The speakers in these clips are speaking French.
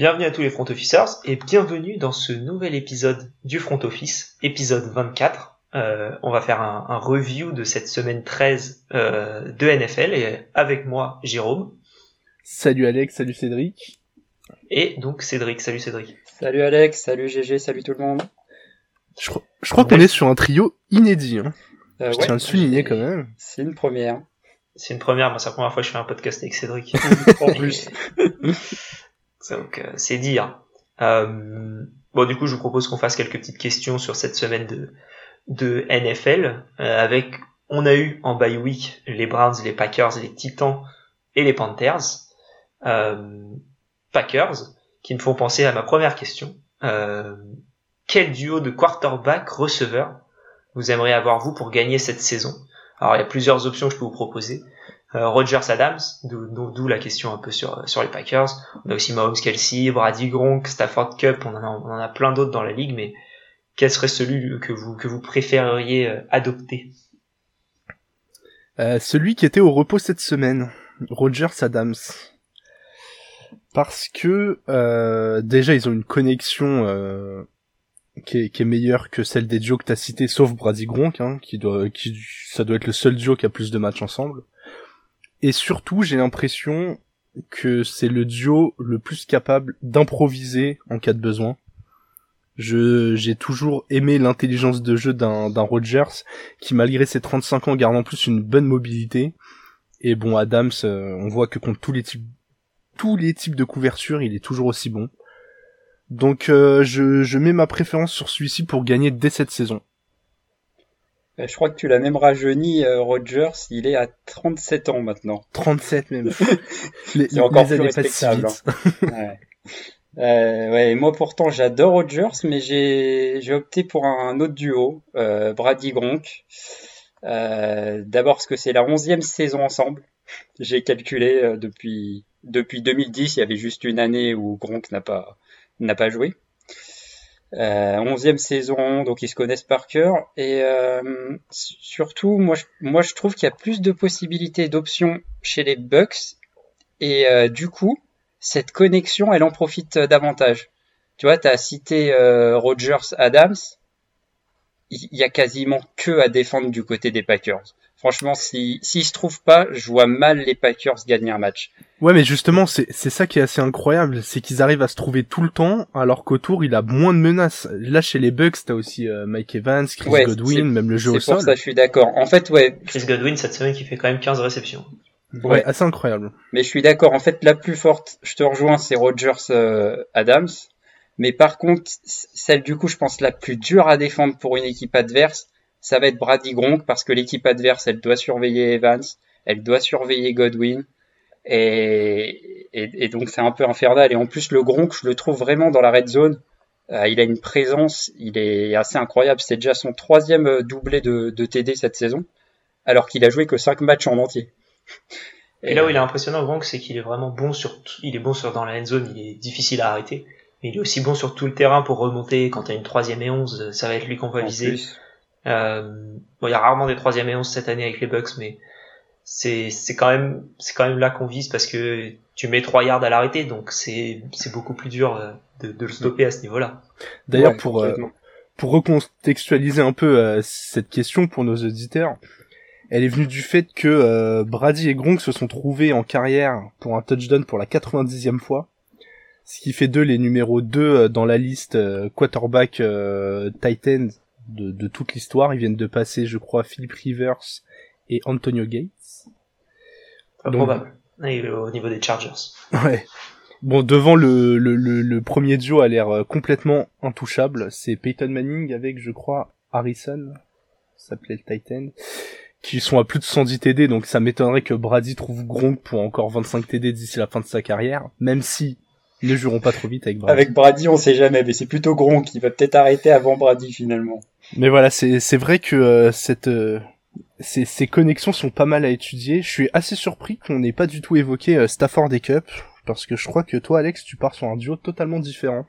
Bienvenue à tous les front officers et bienvenue dans ce nouvel épisode du front office, épisode 24. Euh, on va faire un, un, review de cette semaine 13 euh, de NFL et avec moi Jérôme. Salut Alex, salut Cédric. Et donc Cédric, salut Cédric. Salut Alex, salut GG, salut tout le monde. Je, crois, je crois qu'on est sur un trio inédit. Hein. Euh, je ouais, tiens à le souligner quand même. C'est une première. C'est une première, moi c'est la première fois que je fais un podcast avec Cédric. en plus. Donc euh, c'est dire. Euh, bon du coup je vous propose qu'on fasse quelques petites questions sur cette semaine de, de NFL euh, avec on a eu en bye week les Browns, les Packers, les Titans et les Panthers. Packers qui me font penser à ma première question. Quel duo de quarterback receveur vous aimeriez avoir vous pour gagner cette saison? Alors il y a plusieurs options que je peux vous proposer. Euh, Rogers Adams, d'où la question un peu sur les Packers. On a aussi Mahomes Kelsey, Brady Gronk, Stafford Cup. On en a, plein d'autres dans la ligue, mais quel serait celui que vous préféreriez euh, adopter? Euh, Celui qui était au repos cette semaine, Rogers Adams. Parce que déjà ils ont une connexion euh, qui, est, meilleure que celle des duos que t'as cités, sauf Brady Gronk, hein, qui qui ça doit être le seul duo qui a plus de matchs ensemble. Et surtout, j'ai l'impression que c'est le duo le plus capable d'improviser en cas de besoin. Je, j'ai toujours aimé l'intelligence de jeu d'un, d'un Rogers qui, malgré ses 35 ans, garde en plus une bonne mobilité. Et bon, Adams, euh, on voit que contre tous les types, tous les types de couverture, il est toujours aussi bon. Donc, euh, je, je mets ma préférence sur celui-ci pour gagner dès cette saison. Je crois que tu l'as même rajeuni, euh, Rogers. Il est à 37 ans maintenant. 37 même. les, c'est encore les plus respectable. Hein. ouais. Euh, ouais, moi pourtant j'adore Rogers, mais j'ai j'ai opté pour un autre duo, euh, Brady Gronk. Euh, D'abord parce que c'est la onzième saison ensemble. J'ai calculé euh, depuis depuis 2010, il y avait juste une année où Gronk n'a pas n'a pas joué. Euh, onzième saison, donc ils se connaissent par cœur. Et euh, surtout, moi je, moi je trouve qu'il y a plus de possibilités d'options chez les Bucks. Et euh, du coup, cette connexion, elle en profite davantage. Tu vois, tu as cité euh, Rogers Adams. Il y, a quasiment que à défendre du côté des Packers. Franchement, si s'ils se trouvent pas, je vois mal les Packers gagner un match. Ouais, mais justement, c'est c'est ça qui est assez incroyable, c'est qu'ils arrivent à se trouver tout le temps, alors qu'autour il a moins de menaces. Là, chez les Bucks, t'as aussi euh, Mike Evans, Chris ouais, Godwin, même le jeu au sol. C'est pour ça, je suis d'accord. En fait, ouais. Chris Godwin cette semaine qui fait quand même 15 réceptions. Ouais, ouais assez incroyable. Mais je suis d'accord. En fait, la plus forte, je te rejoins, c'est Rogers euh, Adams. Mais par contre, celle du coup, je pense la plus dure à défendre pour une équipe adverse, ça va être Brady Gronk parce que l'équipe adverse, elle doit surveiller Evans, elle doit surveiller Godwin. Et, et, et donc c'est un peu infernal. Et en plus, le Gronk, je le trouve vraiment dans la red zone. Euh, il a une présence, il est assez incroyable. C'est déjà son troisième doublé de, de TD cette saison, alors qu'il a joué que cinq matchs en entier. Et, et là où il est impressionnant, Gronk, c'est qu'il est vraiment bon sur, il est bon sur dans la end zone, il est difficile à arrêter. Mais il est aussi bon sur tout le terrain pour remonter. Quand t'as une troisième et onze, ça va être lui qu'on va viser. Euh, bon, il y a rarement des troisième et onze cette année avec les Bucks, mais c'est c'est quand même c'est quand même là qu'on vise parce que tu mets 3 yards à l'arrêter, donc c'est c'est beaucoup plus dur de, de le stopper à ce niveau-là. D'ailleurs, ouais, pour euh, pour recontextualiser un peu euh, cette question pour nos auditeurs, elle est venue du fait que euh, Brady et Gronk se sont trouvés en carrière pour un touchdown pour la 90e fois ce qui fait d'eux les numéros 2 dans la liste euh, quarterback euh, Titan de, de toute l'histoire. Ils viennent de passer, je crois, Philip Rivers et Antonio Gates. Pas Donc, probable. Et au niveau des Chargers. Ouais. Bon, devant le, le, le, le premier duo a l'air euh, complètement intouchable. C'est Peyton Manning avec, je crois, Harrison, s'appelait le Titan, qui sont à plus de 110 TD, donc ça m'étonnerait que Brady trouve Gronk pour encore 25 TD d'ici la fin de sa carrière, même si ne joueront pas trop vite avec Brady. Avec Brady, on sait jamais, mais c'est plutôt Gronk qui va peut-être arrêter avant Brady finalement. Mais voilà, c'est c'est vrai que euh, cette euh, ces, ces connexions sont pas mal à étudier. Je suis assez surpris qu'on n'ait pas du tout évoqué euh, Stafford et Cup parce que je crois que toi, Alex, tu pars sur un duo totalement différent.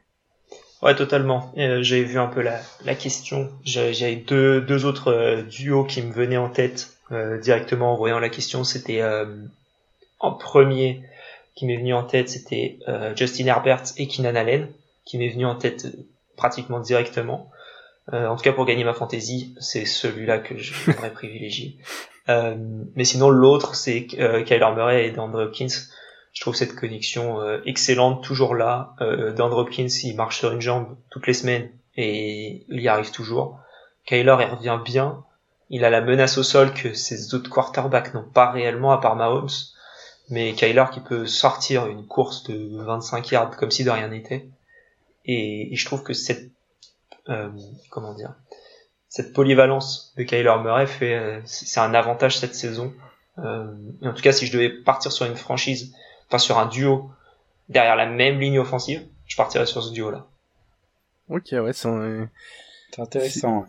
Ouais, totalement. Euh, j'ai vu un peu la, la question. J'avais deux, deux autres euh, duos qui me venaient en tête directement en voyant la question. C'était en premier qui m'est venu en tête, c'était Justin Herbert et Keenan Allen, qui m'est venu en tête pratiquement directement. en tout cas, pour gagner ma fantasy, c'est celui-là que j'aimerais privilégier. mais sinon, l'autre, c'est Kyler Murray et DeAndre Hopkins. Je trouve cette connexion excellente, toujours là. Euh, DeAndre Hopkins, il marche sur une jambe toutes les semaines et il y arrive toujours. Kyler, il revient bien. Il a la menace au sol que ses autres quarterbacks n'ont pas réellement à part Mahomes. Mais Kyler qui peut sortir une course de 25 yards comme si de rien n'était. Et, je trouve que cette, euh, comment dire, cette polyvalence de Kyler Murray fait, euh, c'est un avantage cette saison. Euh, en tout cas, si je devais partir sur une franchise, enfin sur un duo derrière la même ligne offensive, je partirais sur ce duo-là. Ok, ouais, c'est intéressant.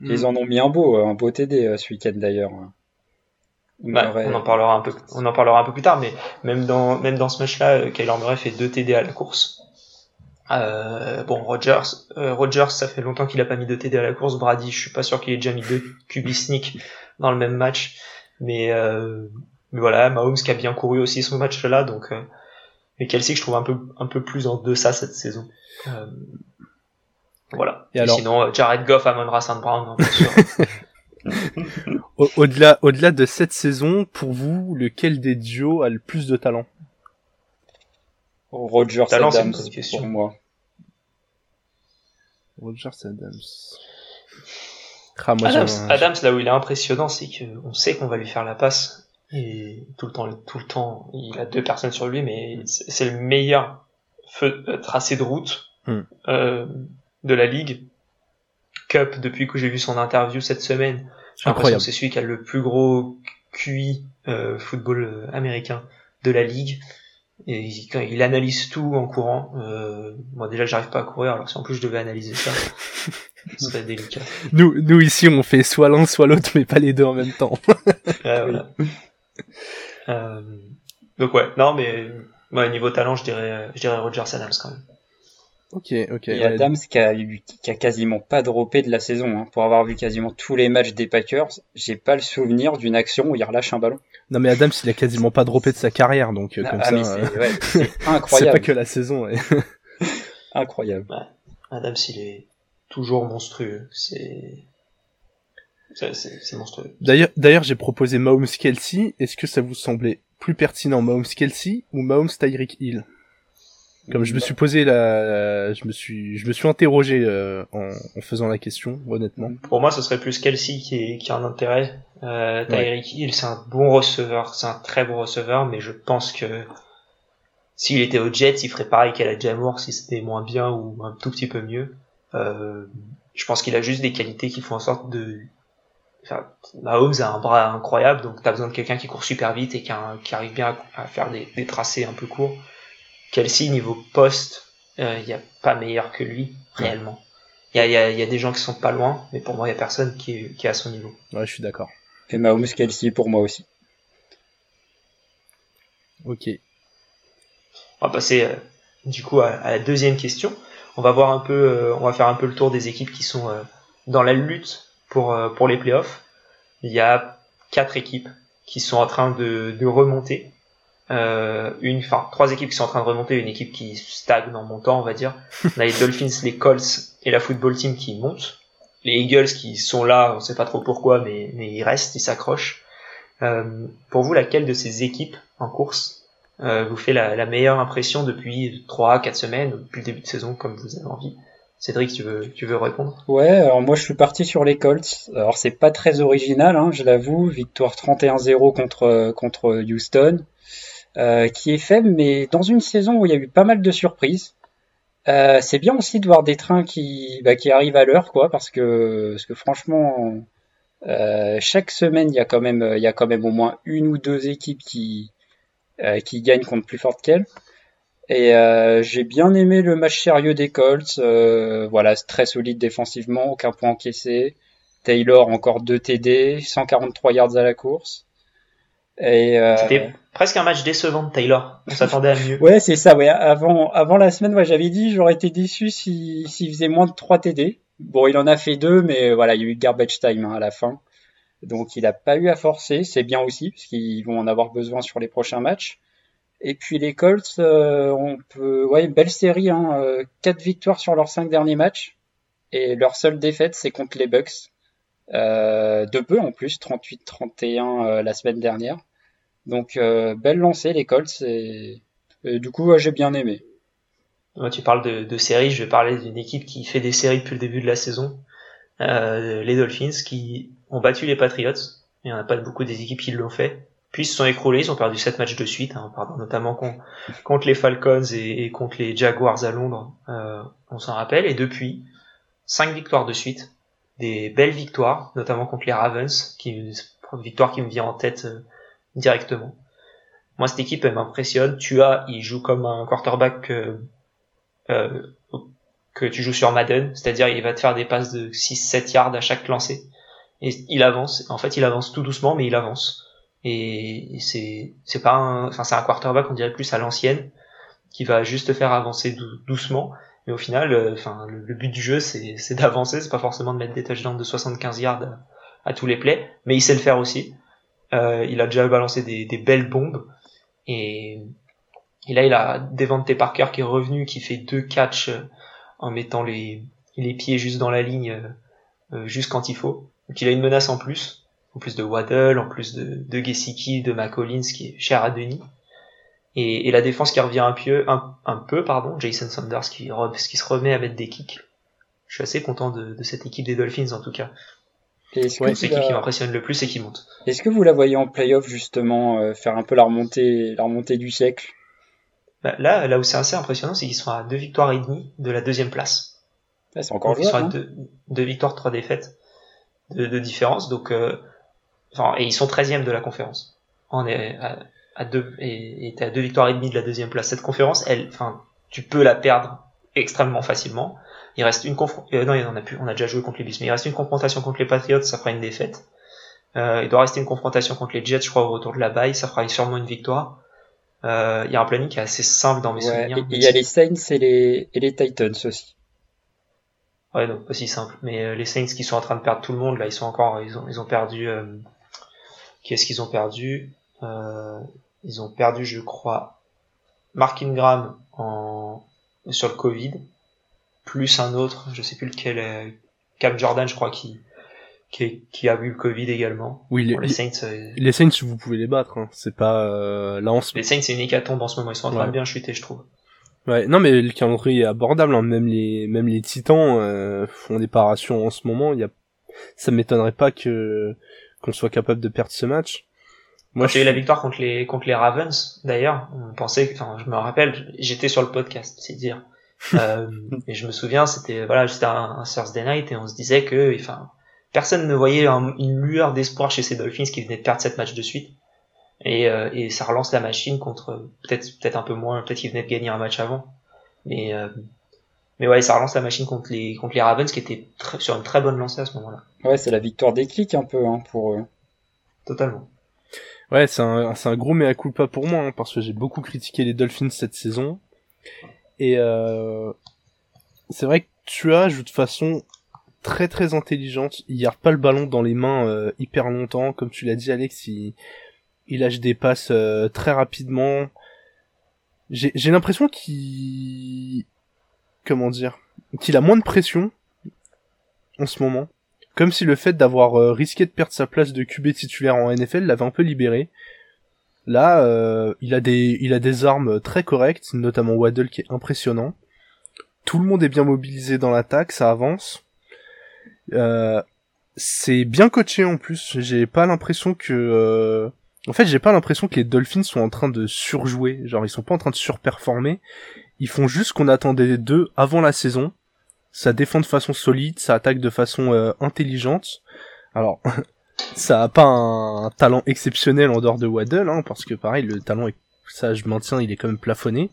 Ils en ont mis un beau, un beau TD ce week-end d'ailleurs. Bah, on en parlera un peu, on en parlera un peu plus tard, mais même dans même dans ce match-là, euh, Kyler Murray fait deux TD à la course. Euh, bon, Rogers, euh, Rogers, ça fait longtemps qu'il a pas mis deux TD à la course. Brady, je suis pas sûr qu'il ait déjà mis deux QB sneak dans le même match, mais mais voilà, Mahomes qui a bien couru aussi ce match-là, donc mais Kelsey, je trouve un peu un peu plus en deçà cette saison. Voilà. Et, alors... sinon, euh, Jared Goff, Amon Ra Brown, Au-delà, au-delà de cette saison, pour vous, lequel des duos a le plus de talent? Roger Adams, pour moi. Roger Adams. Ah, Adams, Adams, là où il est impressionnant, c'est qu'on sait qu'on va lui faire la passe. Et tout le temps, tout le temps, il a deux personnes sur lui, mais c'est le meilleur feu, tracé de route. Hmm. Euh, de la ligue. Cup, depuis que j'ai vu son interview cette semaine, j'ai l'impression que c'est celui qui a le plus gros QI euh, football euh, américain de la ligue. Et il, il analyse tout en courant. Euh, moi déjà j'arrive pas à courir, alors si en plus je devais analyser ça, ce serait délicat. Nous, nous ici on fait soit l'un soit l'autre, mais pas les deux en même temps. voilà. euh, donc ouais, non mais ouais, niveau talent je dirais, je dirais Roger Adams quand même. Ok, ok. Et Adams qui a, qui a quasiment pas droppé de la saison. Hein. Pour avoir vu quasiment tous les matchs des Packers, j'ai pas le souvenir d'une action où il relâche un ballon. Non mais Adams il a quasiment pas droppé de sa carrière donc euh, comme ah, ça. C'est incroyable. c'est pas que la saison. incroyable. Adams il est toujours monstrueux. C'est c'est monstrueux. D'ailleurs, d'ailleurs, j'ai proposé Mahomes Kelsey. Est-ce que ça vous semblait plus pertinent Mahomes Kelsey ou Mahomes Tyreek Hill? Comme je me suis posé la, je me suis, je me suis interrogé euh, en, en, faisant la question, honnêtement. Pour moi, ce serait plus Kelsey qui, qui a un intérêt. Euh, Tyreek Hill, c'est un bon receveur, c'est un très bon receveur, mais je pense que s'il était au Jets, il ferait pareil qu'à la Jamour si c'était moins bien ou un tout petit peu mieux. Euh, je pense qu'il a juste des qualités qui font en sorte de. Enfin, Mahomes a un bras incroyable, donc t'as besoin de quelqu'un qui court super vite et qui, qui arrive bien à, faire des, des tracés un peu courts. Kelsey, niveau poste, il euh, n'y a pas meilleur que lui, réellement. Il y a, y, a, y a, des gens qui sont pas loin, mais pour moi, il n'y a personne qui est, qui est à son niveau. Ouais, je suis d'accord. Et Mahomes Kelsey pour moi aussi. Ok. On va passer euh, du coup à, la deuxième question. On va voir un peu, euh, on va faire un peu le tour des équipes qui sont dans la lutte pour pour les playoffs. Il y a quatre équipes qui sont en train de, de remonter euh, une, enfin trois équipes qui sont en train de remonter, une équipe qui stagne en montant, on va dire. On a les Dolphins, les Colts et la football team qui montent. Les Eagles qui sont là, on sait pas trop pourquoi, mais, mais ils restent, ils s'accrochent. Euh, pour vous, laquelle de ces équipes en course euh, vous fait la, la, meilleure impression depuis 3-4 semaines, depuis le début de saison, comme vous avez envie? Cédric, tu veux, tu veux répondre? Ouais, alors moi je suis parti sur les Colts. Alors c'est pas très original, hein, je l'avoue. Victoire 31-0 contre, contre Houston. Euh, qui est faible, mais dans une saison où il y a eu pas mal de surprises. Euh, c'est bien aussi de voir des trains qui, bah, qui arrivent à l'heure, quoi, parce que, parce que franchement, euh, chaque semaine, il y a quand même, il y a quand même au moins une ou deux équipes qui, euh, qui gagnent contre plus forte qu'elles. Et euh, j'ai bien aimé le match sérieux des Colts. Voilà, très solide défensivement, aucun point encaissé. Taylor encore 2 TD, 143 yards à la course. Et euh... C'était presque un match décevant de Taylor. On s'attendait à mieux. ouais, c'est ça. Ouais, avant, avant la semaine, ouais, j'avais dit j'aurais été déçu s'il faisait moins de 3 TD. Bon, il en a fait deux, mais voilà, il y a eu garbage time hein, à la fin. Donc, il n'a pas eu à forcer. C'est bien aussi, parce qu'ils vont en avoir besoin sur les prochains matchs. Et puis les Colts, on peut, ouais, une belle série, hein, 4 victoires sur leurs 5 derniers matchs. Et leur seule défaite, c'est contre les Bucks. De peu en plus, 38-31 la semaine dernière. Donc belle lancée les Colts et, du coup j'ai bien aimé. tu parles de, de série, je vais parler d'une équipe qui fait des séries depuis le début de la saison. Euh, les Dolphins qui ont battu les Patriots. Il n'y en a pas beaucoup des équipes qui l'ont fait. Puis ils se sont écroulés, ils ont perdu sept matchs de suite, hein, pardon, notamment contre, les Falcons et, contre les Jaguars à Londres, euh, on s'en rappelle. Et depuis, cinq victoires de suite, des belles victoires, notamment contre les Ravens, qui une victoire qui me vient en tête euh, directement. Moi, cette équipe, elle m'impressionne. Tu as, il joue comme un quarterback euh, euh que tu joues sur Madden, c'est-à-dire il va te faire des passes de 6-7 yards à chaque lancé. Et il avance, en fait il avance tout doucement, mais il avance. Et c'est c'est pas un, enfin c'est un quarterback on dirait plus à l'ancienne, qui va juste te faire avancer doucement. Mais au final, euh, enfin le, but du jeu c'est d'avancer, c'est pas forcément de mettre des touchdowns de 75 yards à, tous les plays, mais il sait le faire aussi. Euh, il a déjà balancé des, des belles bombes et, et là il a Devante Parker qui est revenu, qui fait deux catchs en mettant les, les pieds juste dans la ligne, euh, euh, juste quand il faut. Donc il a une menace en plus, en plus de Waddle, en plus de, de Gesicki, de McCollins qui est cher à Denis. Et, et, la défense qui revient un peu, un, un peu pardon, Jason Sanders qui, qui se remet à mettre des kicks. Je suis assez content de, de cette équipe des Dolphins en tout cas. C'est l'équipe qui m'impressionne le plus et qui monte. Est-ce que vous la voyez en playoff justement euh, faire un peu la remontée, la remontée du siècle? Bah, là, là où c'est assez impressionnant, c'est qu'ils sont à deux victoires et demie de la deuxième place. c'est encore Ils sont à deux, deux, victoires, trois défaites de, de différence. Donc, euh, enfin, et ils sont 13e de la conférence. On est à, à deux et t'es à deux victoires et demie de la deuxième place. Cette conférence, elle, enfin, tu peux la perdre extrêmement facilement. Il reste une confrontation. Euh, non, il en a plus. On a déjà joué contre les Bills, mais il reste une confrontation contre les Patriots, ça fera une défaite. Euh, il doit rester une confrontation contre les Jets, je crois, au retour de la baille, ça fera sûrement une victoire. Euh, il y a un planning qui est assez simple dans mes souvenirs. Il y a les Saints et les, et les Titans aussi. Ouais, donc pas si simple. Mais euh, les Saints qui sont en train de perdre tout le monde, là, ils sont encore, ils ont, ils ont perdu. Euh, Qu'est-ce qu'ils ont perdu? Euh, Ils ont perdu, je crois, Mark Ingram en sur le Covid, plus un autre, je sais plus lequel, Cam Jordan, je crois, qui qui, qui, a eu le Covid également. Oui, les, Saints. Euh, les Saints, vous pouvez les battre. Hein. C'est pas euh, là Les Saints, c'est une hécatombe en ce moment. Ils sont en train de bien chuter, je trouve. Ouais, non, mais le calendrier est abordable. Hein. Même les, même les Titans euh, font des parations en ce moment. Il y a, ça m'étonnerait pas que qu'on soit capable de perdre ce match. Moi, j'ai eu la victoire contre les contre les Ravens. D'ailleurs, on pensait, enfin, je me rappelle, j'étais sur le podcast, c'est dire. euh, et je me souviens, c'était voilà, c'était un, un Thursday night et on se disait que, enfin personne ne voyait une lueur d'espoir chez ces Dolphins qui venaient de perdre cette match de suite. Et, euh, et ça relance la machine contre peut-être peut-être un peu moins, peut-être qu'ils venaient de gagner un match avant. Mais euh, mais ouais, ça relance la machine contre les contre les Ravens qui étaient sur une très bonne lancée à ce moment-là. Ouais, c'est la victoire des clics un peu hein, pour eux. Totalement. Ouais, c'est un, un gros mea culpa pour moi, hein, parce que j'ai beaucoup critiqué les Dolphins cette saison. Et euh, c'est vrai que tu as, de façon, très très intelligente. Il garde pas le ballon dans les mains euh, hyper longtemps, comme tu l'as dit Alex. Il, il lâche des passes euh, très rapidement. J'ai l'impression qu'il comment dire qu'il a moins de pression en ce moment. Comme si le fait d'avoir euh, risqué de perdre sa place de QB titulaire en NFL l'avait un peu libéré. Là, il a des il a des armes très correctes, notamment Waddle qui est impressionnant. Tout le monde est bien mobilisé dans l'attaque, ça avance. Euh, c'est bien coaché en plus. J'ai pas l'impression que, euh, en fait, j'ai pas l'impression que les Dolphins sont en train de surjouer. Genre, ils sont pas en train de surperformer. Ils font juste ce qu'on attendait d'eux avant la saison. Ça défend de façon solide, ça attaque de façon euh, intelligente. Alors, ça a pas un, talent exceptionnel en dehors de Waddle, hein, parce que pareil, le talent est, ça je maintiens, il est quand même plafonné.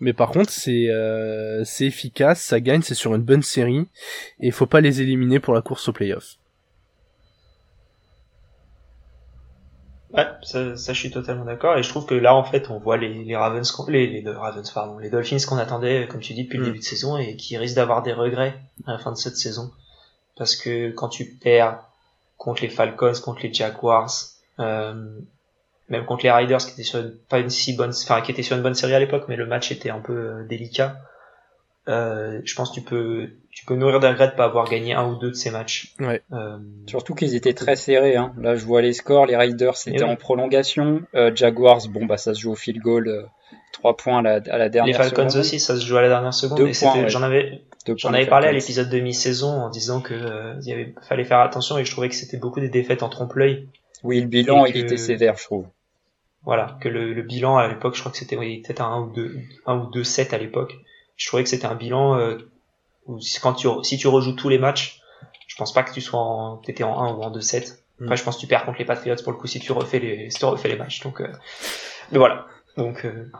Mais par contre, c'est euh, c'est efficace, ça gagne, c'est sur une bonne série, et il faut pas les éliminer pour la course au playoff. Ouais, ça, ça, je suis totalement d'accord, et je trouve que là, en fait, on voit les, les Ravens, les, les, Ravens, pardon, les Dolphins qu'on attendait, comme tu dis, depuis le mm. début de saison, et qui risquent d'avoir des regrets à la fin de cette saison. Parce que quand tu perds contre les Falcons, contre les Jaguars, euh, même contre les Riders qui étaient sur une, pas une si bonne, enfin qui étaient sur une bonne série à l'époque, mais le match était un peu délicat. Euh, je pense que tu peux, tu peux nourrir d'un regret de pas avoir gagné un ou deux de ces matchs. Ouais. Euh, Surtout qu'ils étaient très serrés. Hein. Là, je vois les scores. Les Raiders c'était en prolongation. Euh, Jaguars, bon bah ça se joue au field goal, euh, trois points à la, à la dernière. Les Falcons aussi, ça se joue à la dernière seconde. J'en avais, j'en avais parlé à l'épisode de mi-saison en disant que euh, il y avait, fallait faire attention et je trouvais que c'était beaucoup des défaites en trompe-l'œil. Oui, le bilan il était sévère, je trouve. Voilà, que le, le bilan à l'époque, je crois que c'était peut-être un ou deux, un ou deux 7 à l'époque je trouvais que c'était un bilan euh, où quand tu si tu rejoues tous les matchs, je pense pas que tu sois en t'étais en 1 ou en 2-7. Mm. Après, je pense que tu perds contre les Patriots pour le coup si tu refais les si tu refais les matchs. Donc, euh, mais voilà. Donc euh,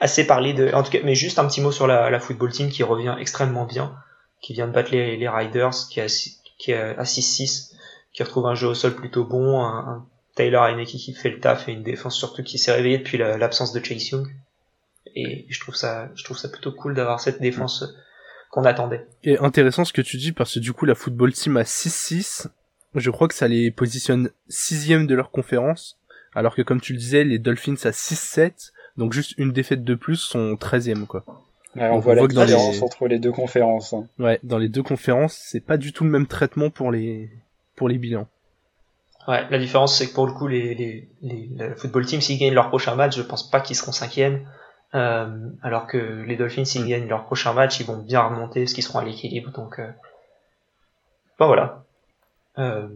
assez parlé de. En tout cas, mais juste un petit mot sur la, la football team qui revient extrêmement bien, qui vient de battre les, les Riders, qui est qui est à 6-6, qui retrouve un jeu au sol plutôt bon, un, un Taylor équipe qui fait le taf et une défense surtout qui s'est réveillée depuis l'absence de Chase Young et je trouve ça, je trouve ça plutôt cool d'avoir cette défense qu'on attendait. Et intéressant ce que tu dis parce que du coup la football team à 6-6, je crois que ça les positionne sixième de leur conférence, alors que comme tu le disais, les Dolphins à 6-7, donc juste une défaite de plus sont 13e quoi. on, voit la différence entre les deux conférences. Hein. Ouais, dans les deux conférences, c'est pas du tout le même traitement pour les pour les bilans. Ouais, la différence c'est que pour le coup les les, les, football team s'ils gagnent leur prochain match, je pense pas qu'ils seront cinquième. Euh, alors que les Dolphins, s'ils mm. gagnent leur prochain match, ils vont bien remonter parce qu'ils seront à l'équilibre. Donc, euh... bon, voilà. Euh...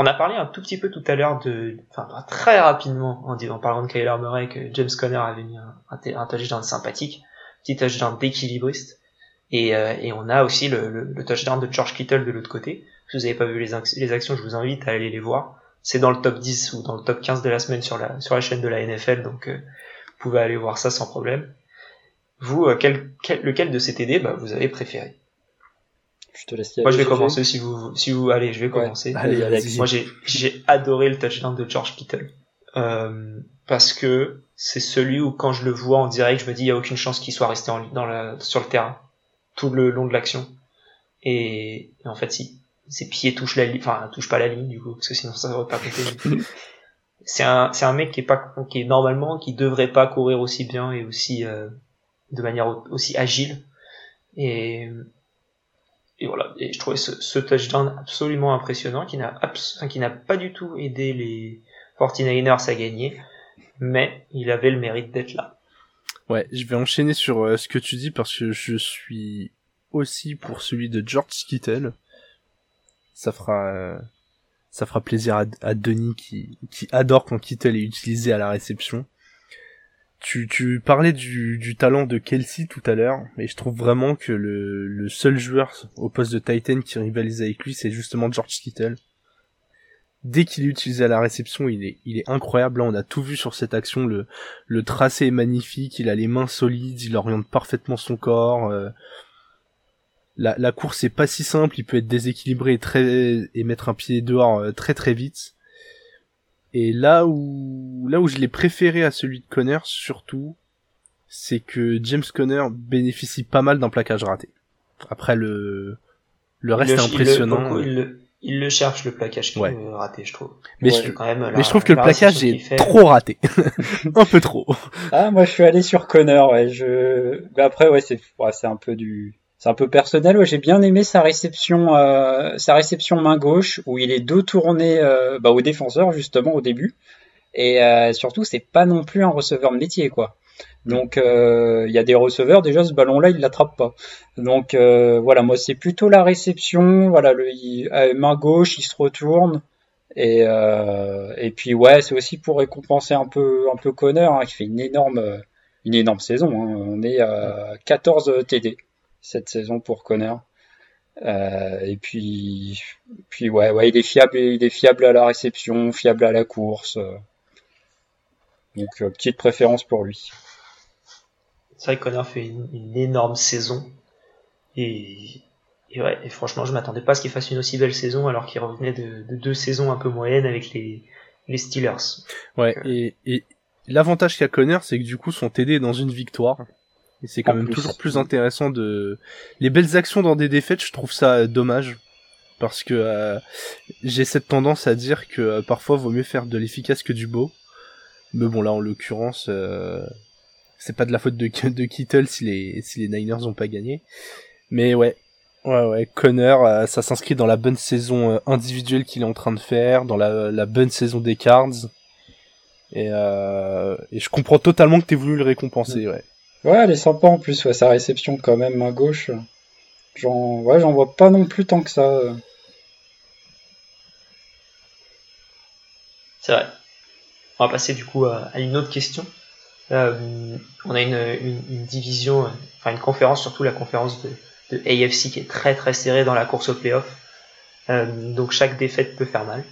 On a parlé un tout petit peu tout à l'heure de, enfin très rapidement en, en parlant de Kyler Murray que James Conner avait mis un, un, touchdown sympathique, petit touchdown d'équilibriste. Et, euh, et, on a aussi le, le, touchdown de George Kittle de l'autre côté. Si vous n'avez pas vu les, les, actions, je vous invite à aller les voir. C'est dans le top 10 ou dans le top 15 de la semaine sur la, sur la chaîne de la NFL, donc euh, pouvez aller voir ça sans problème. Vous, euh, quel, lequel de ces TD bah, vous avez préféré? Je te laisse. Moi, je vais commencer si vous, si vous, allez, je vais commencer. Allez, Alex. Moi, j'ai, adoré le touchdown de George Kittle euh, parce que c'est celui où quand je le vois en direct, je me dis il y a aucune chance qu'il soit resté en, dans la, sur le terrain tout le long de l'action. Et, en fait, si ses pieds touchent la ligne, enfin, touchent pas la ligne du coup, parce que sinon ça aurait pas compté. c'est un c'est un mec qui est pas qui est normalement qui devrait pas courir aussi bien et aussi euh, de manière aussi agile. Et et voilà. Et je trouvais ce, ce touchdown absolument impressionnant qui n'a qui n'a pas du tout aidé les 49ers à gagner mais il avait le mérite d'être là. Ouais je vais enchaîner sur euh, ce que tu dis parce que je suis aussi pour celui de George Kittle. Ça fera euh, ça fera plaisir à, Denis qui, qui adore quand Kittle est utilisé à la réception. Tu, tu parlais du, du talent de Kelsey tout à l'heure, et je trouve vraiment que le, le seul joueur au poste de Titan qui rivalise avec lui, c'est justement George Kittle. Dès qu'il est utilisé à la réception, il est, il est incroyable. Là, on a tout vu sur cette action. Le, le tracé est magnifique. Il a les mains solides. Il oriente parfaitement son corps. Euh, la, la course est pas si simple, il peut être déséquilibré et, très, et mettre un pied dehors euh, très très vite. Et là où, là où je l'ai préféré à celui de Conner, surtout, c'est que James Conner bénéficie pas mal d'un plaquage raté. Après le, le reste est impressionnant. Il le, il, le, cherche le plaquage qui raté, je trouve. Mais, je, quand même, mais je trouve que le plaquage est trop raté, un peu trop. Ah, moi je suis allé sur Conner, ouais. Je, mais après ouais c'est, ouais, c'est un peu du, c'est un peu personnel. j'ai bien aimé sa réception, euh, sa réception main gauche où il est dos tourné euh, bah, au défenseur justement au début. Et euh, surtout, c'est pas non plus un receveur métier quoi. Donc il y a des receveurs déjà ce ballon-là il l'attrape pas. Donc voilà, moi c'est plutôt la réception. Voilà, le main gauche, il se retourne. Et, et puis ouais, c'est aussi pour récompenser un peu un peu Connor hein, qui fait une énorme une énorme saison. Hein. On est à 14 TD cette saison pour Connor. Euh, et puis, puis ouais, ouais, il est fiable, il est fiable à la réception, fiable à la course. Donc euh, petite préférence pour lui. C'est vrai que Connor fait une, énorme saison et, et, ouais, et franchement, je m'attendais pas à ce qu'il fasse une aussi belle saison alors qu'il revenait de, deux saisons un peu moyennes avec les, les Steelers. Ouais, et, et l'avantage qu'a Connor, c'est que du coup son TD est dans une victoire. Et c'est quand même toujours plus intéressant de... Les belles actions dans des défaites, je trouve ça dommage. Parce que euh, j'ai cette tendance à dire que euh, parfois vaut mieux faire de l'efficace que du beau. Mais bon, là, en l'occurrence, euh, c'est pas de la faute de, de Kittle si les, si les Niners ont pas gagné. Mais ouais, ouais, ouais, Connor, euh, ça s'inscrit dans la bonne saison euh, individuelle qu'il est en train de faire, dans la, la bonne saison des Cards. Et, euh, et je comprends totalement que t'aies voulu le récompenser, ouais. Ouais, elle est sympa en plus, ouais, sa réception quand même, main gauche. J'en ouais, j'en vois pas non plus tant que ça. C'est vrai. On va passer du coup à, une autre question. Euh, on a une, division, enfin une conférence, surtout la conférence de, de, AFC qui est très très serrée dans la course au playoff. Euh, donc chaque défaite peut faire mal.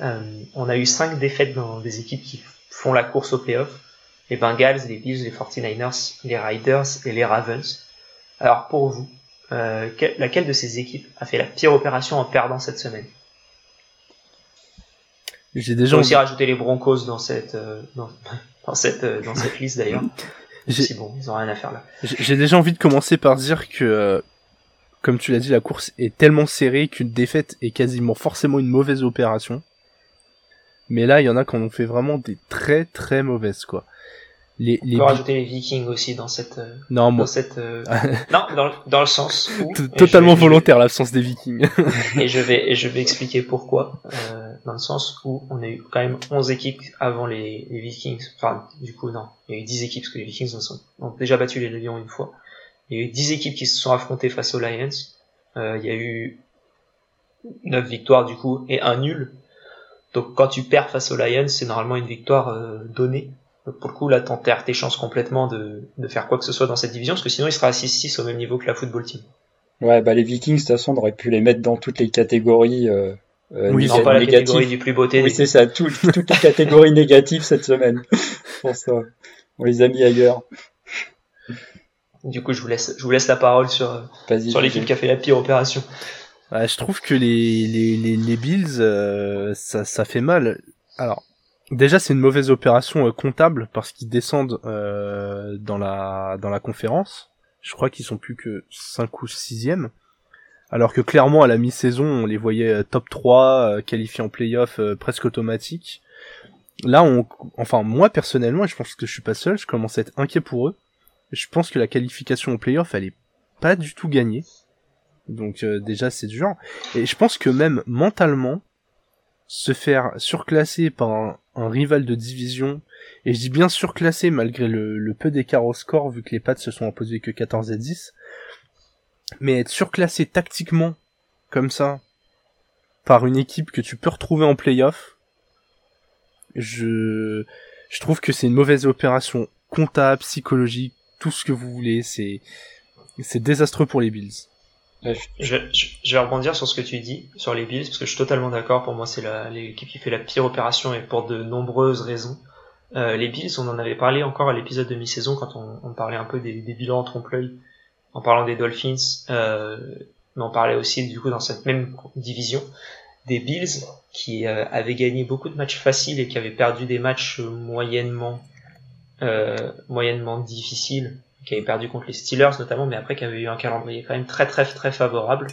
Euh, on a eu cinq défaites dans des équipes qui font la course au playoff. Les Bengals, les Bills, les 49ers, les Riders et les Ravens. Alors pour vous, euh, laquelle de ces équipes a fait la pire opération en perdant cette semaine? J'ai déjà aussi rajouter les Broncos dans cette euh, dans, cette euh, dans cette liste d'ailleurs. C'est bon, ils ont rien à faire là. J'ai déjà envie de commencer par dire que comme tu l'as dit, la course est tellement serrée qu'une défaite est quasiment forcément une mauvaise opération. Mais là, il y en a qui en ont fait vraiment des très très mauvaises quoi les, les... On peut rajouter les Vikings aussi dans cette. Euh, non, moi. Dans cette, euh, non, dans, dans, le sens où. Totalement volontaire l'absence des Vikings. et je vais et je vais expliquer pourquoi. Euh, dans le sens où on a eu quand même 11 équipes avant les, les, Vikings. Enfin, du coup, non, il y a eu 10 équipes parce que les Vikings ont déjà battu les Lions une fois. Il y a eu 10 équipes qui se sont affrontées face aux Lions. Euh, il y a eu 9 victoires du coup et un nul. Donc quand tu perds face aux Lions, c'est normalement une victoire euh, donnée pour le coup, là, t'enterres tes chances complètement de, de, faire quoi que ce soit dans cette division, parce que sinon, il sera à 6-6 au même niveau que la football team. Ouais, bah les Vikings, de toute façon, on aurait pu les mettre dans toutes les catégories. Euh, euh oui, non, pas la catégorie du plus beauté. Oui, c'est ça, toutes les catégories négatives cette semaine. pour ça, on les a mis ailleurs. Du coup, je vous laisse, je vous laisse la parole sur, sur l'équipe qui a fait la pire opération. Je trouve que les, les, les, les Bills, euh, ça, ça fait mal. Alors, Déjà, c'est une mauvaise opération euh, comptable parce qu'ils descendent euh, dans la dans la conférence. Je crois qu'ils sont plus que 5 ou 6e. Alors que clairement, à la mi-saison, on les voyait euh, top 3, qualifiés en playoff presque automatique. Là, on, enfin, moi personnellement, je pense que je suis pas seul, je commence à être inquiet pour eux. Je pense que la qualification en playoff, elle est pas du tout gagnée. Donc déjà, c'est dur. Et je pense que même mentalement, se faire surclasser par un, rival de division, et je dis bien surclassé malgré le, peu d'écart au score vu que les Pats se sont imposés que 14 à 10, mais être surclassé tactiquement comme ça par une équipe que tu peux retrouver en playoff, je, je trouve que c'est une mauvaise opération comptable, psychologique, tout ce que vous voulez, c'est, c'est désastreux pour les Bills. Je, je, vais rebondir sur ce que tu dis sur les Bills parce que je suis totalement d'accord. Pour moi, c'est l'équipe qui fait la pire opération et pour de nombreuses raisons. Euh, les Bills, on en avait parlé encore à l'épisode de mi-saison quand on, on, parlait un peu des, des bilans en trompe-l'œil en parlant des Dolphins, euh, mais on parlait aussi du coup dans cette même division des Bills qui euh, avaient gagné beaucoup de matchs faciles et qui avaient perdu des matchs moyennement euh, moyennement difficiles qui avait perdu contre les Steelers notamment, mais après qui avait eu un calendrier quand même très très très favorable,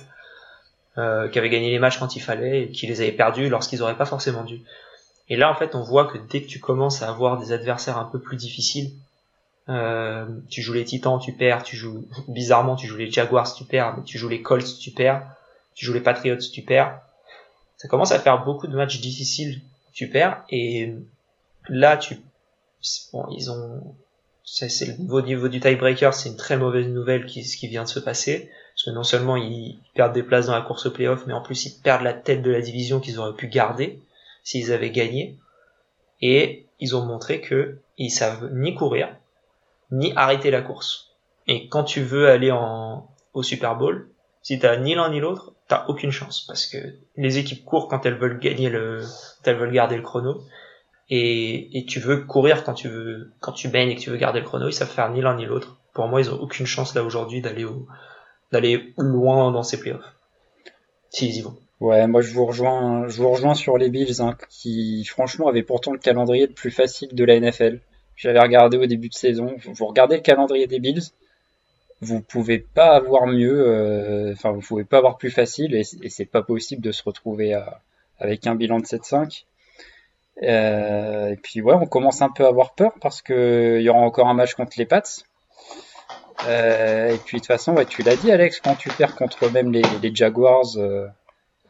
euh, qui avait gagné les matchs quand il fallait et qui les avait perdus lorsqu'ils auraient pas forcément dû. Et là en fait on voit que dès que tu commences à avoir des adversaires un peu plus difficiles, euh, tu joues les Titans, tu perds, tu joues bizarrement tu joues les Jaguars, tu perds, mais tu joues les Colts, tu perds, tu joues les Patriots, tu perds. Ça commence à faire beaucoup de matchs difficiles, tu perds et là tu bon ils ont c'est le niveau, niveau du tiebreaker, c'est une très mauvaise nouvelle qui, ce qui vient de se passer. Parce que non seulement ils perdent des places dans la course au playoff, mais en plus ils perdent la tête de la division qu'ils auraient pu garder s'ils avaient gagné. Et ils ont montré que ils savent ni courir, ni arrêter la course. Et quand tu veux aller en, au Super Bowl, si t'as ni l'un ni l'autre, t'as aucune chance. Parce que les équipes courent quand elles veulent gagner le, quand elles veulent garder le chrono et, tu veux courir quand tu veux quand tu baignes et que tu veux garder le chrono, ils savent faire ni l'un ni l'autre. Pour moi, ils ont aucune chance là aujourd'hui d'aller loin dans ces playoffs. S'ils y vont. Ouais, moi je vous rejoins, je vous rejoins sur les Bills hein, qui franchement avaient pourtant le calendrier le plus facile de la NFL. J'avais regardé au début de saison. Vous regardez le calendrier des Bills, vous pouvez pas avoir mieux, euh, enfin vous pouvez pas avoir plus facile et, et c'est pas possible de se retrouver à, avec un bilan de 7-5. Euh, et puis ouais, on commence un peu à avoir peur parce que il y aura encore un match contre les Pats. Euh, et puis de toute façon, ouais, tu l'as dit Alex, quand tu perds contre même les, les Jaguars, euh,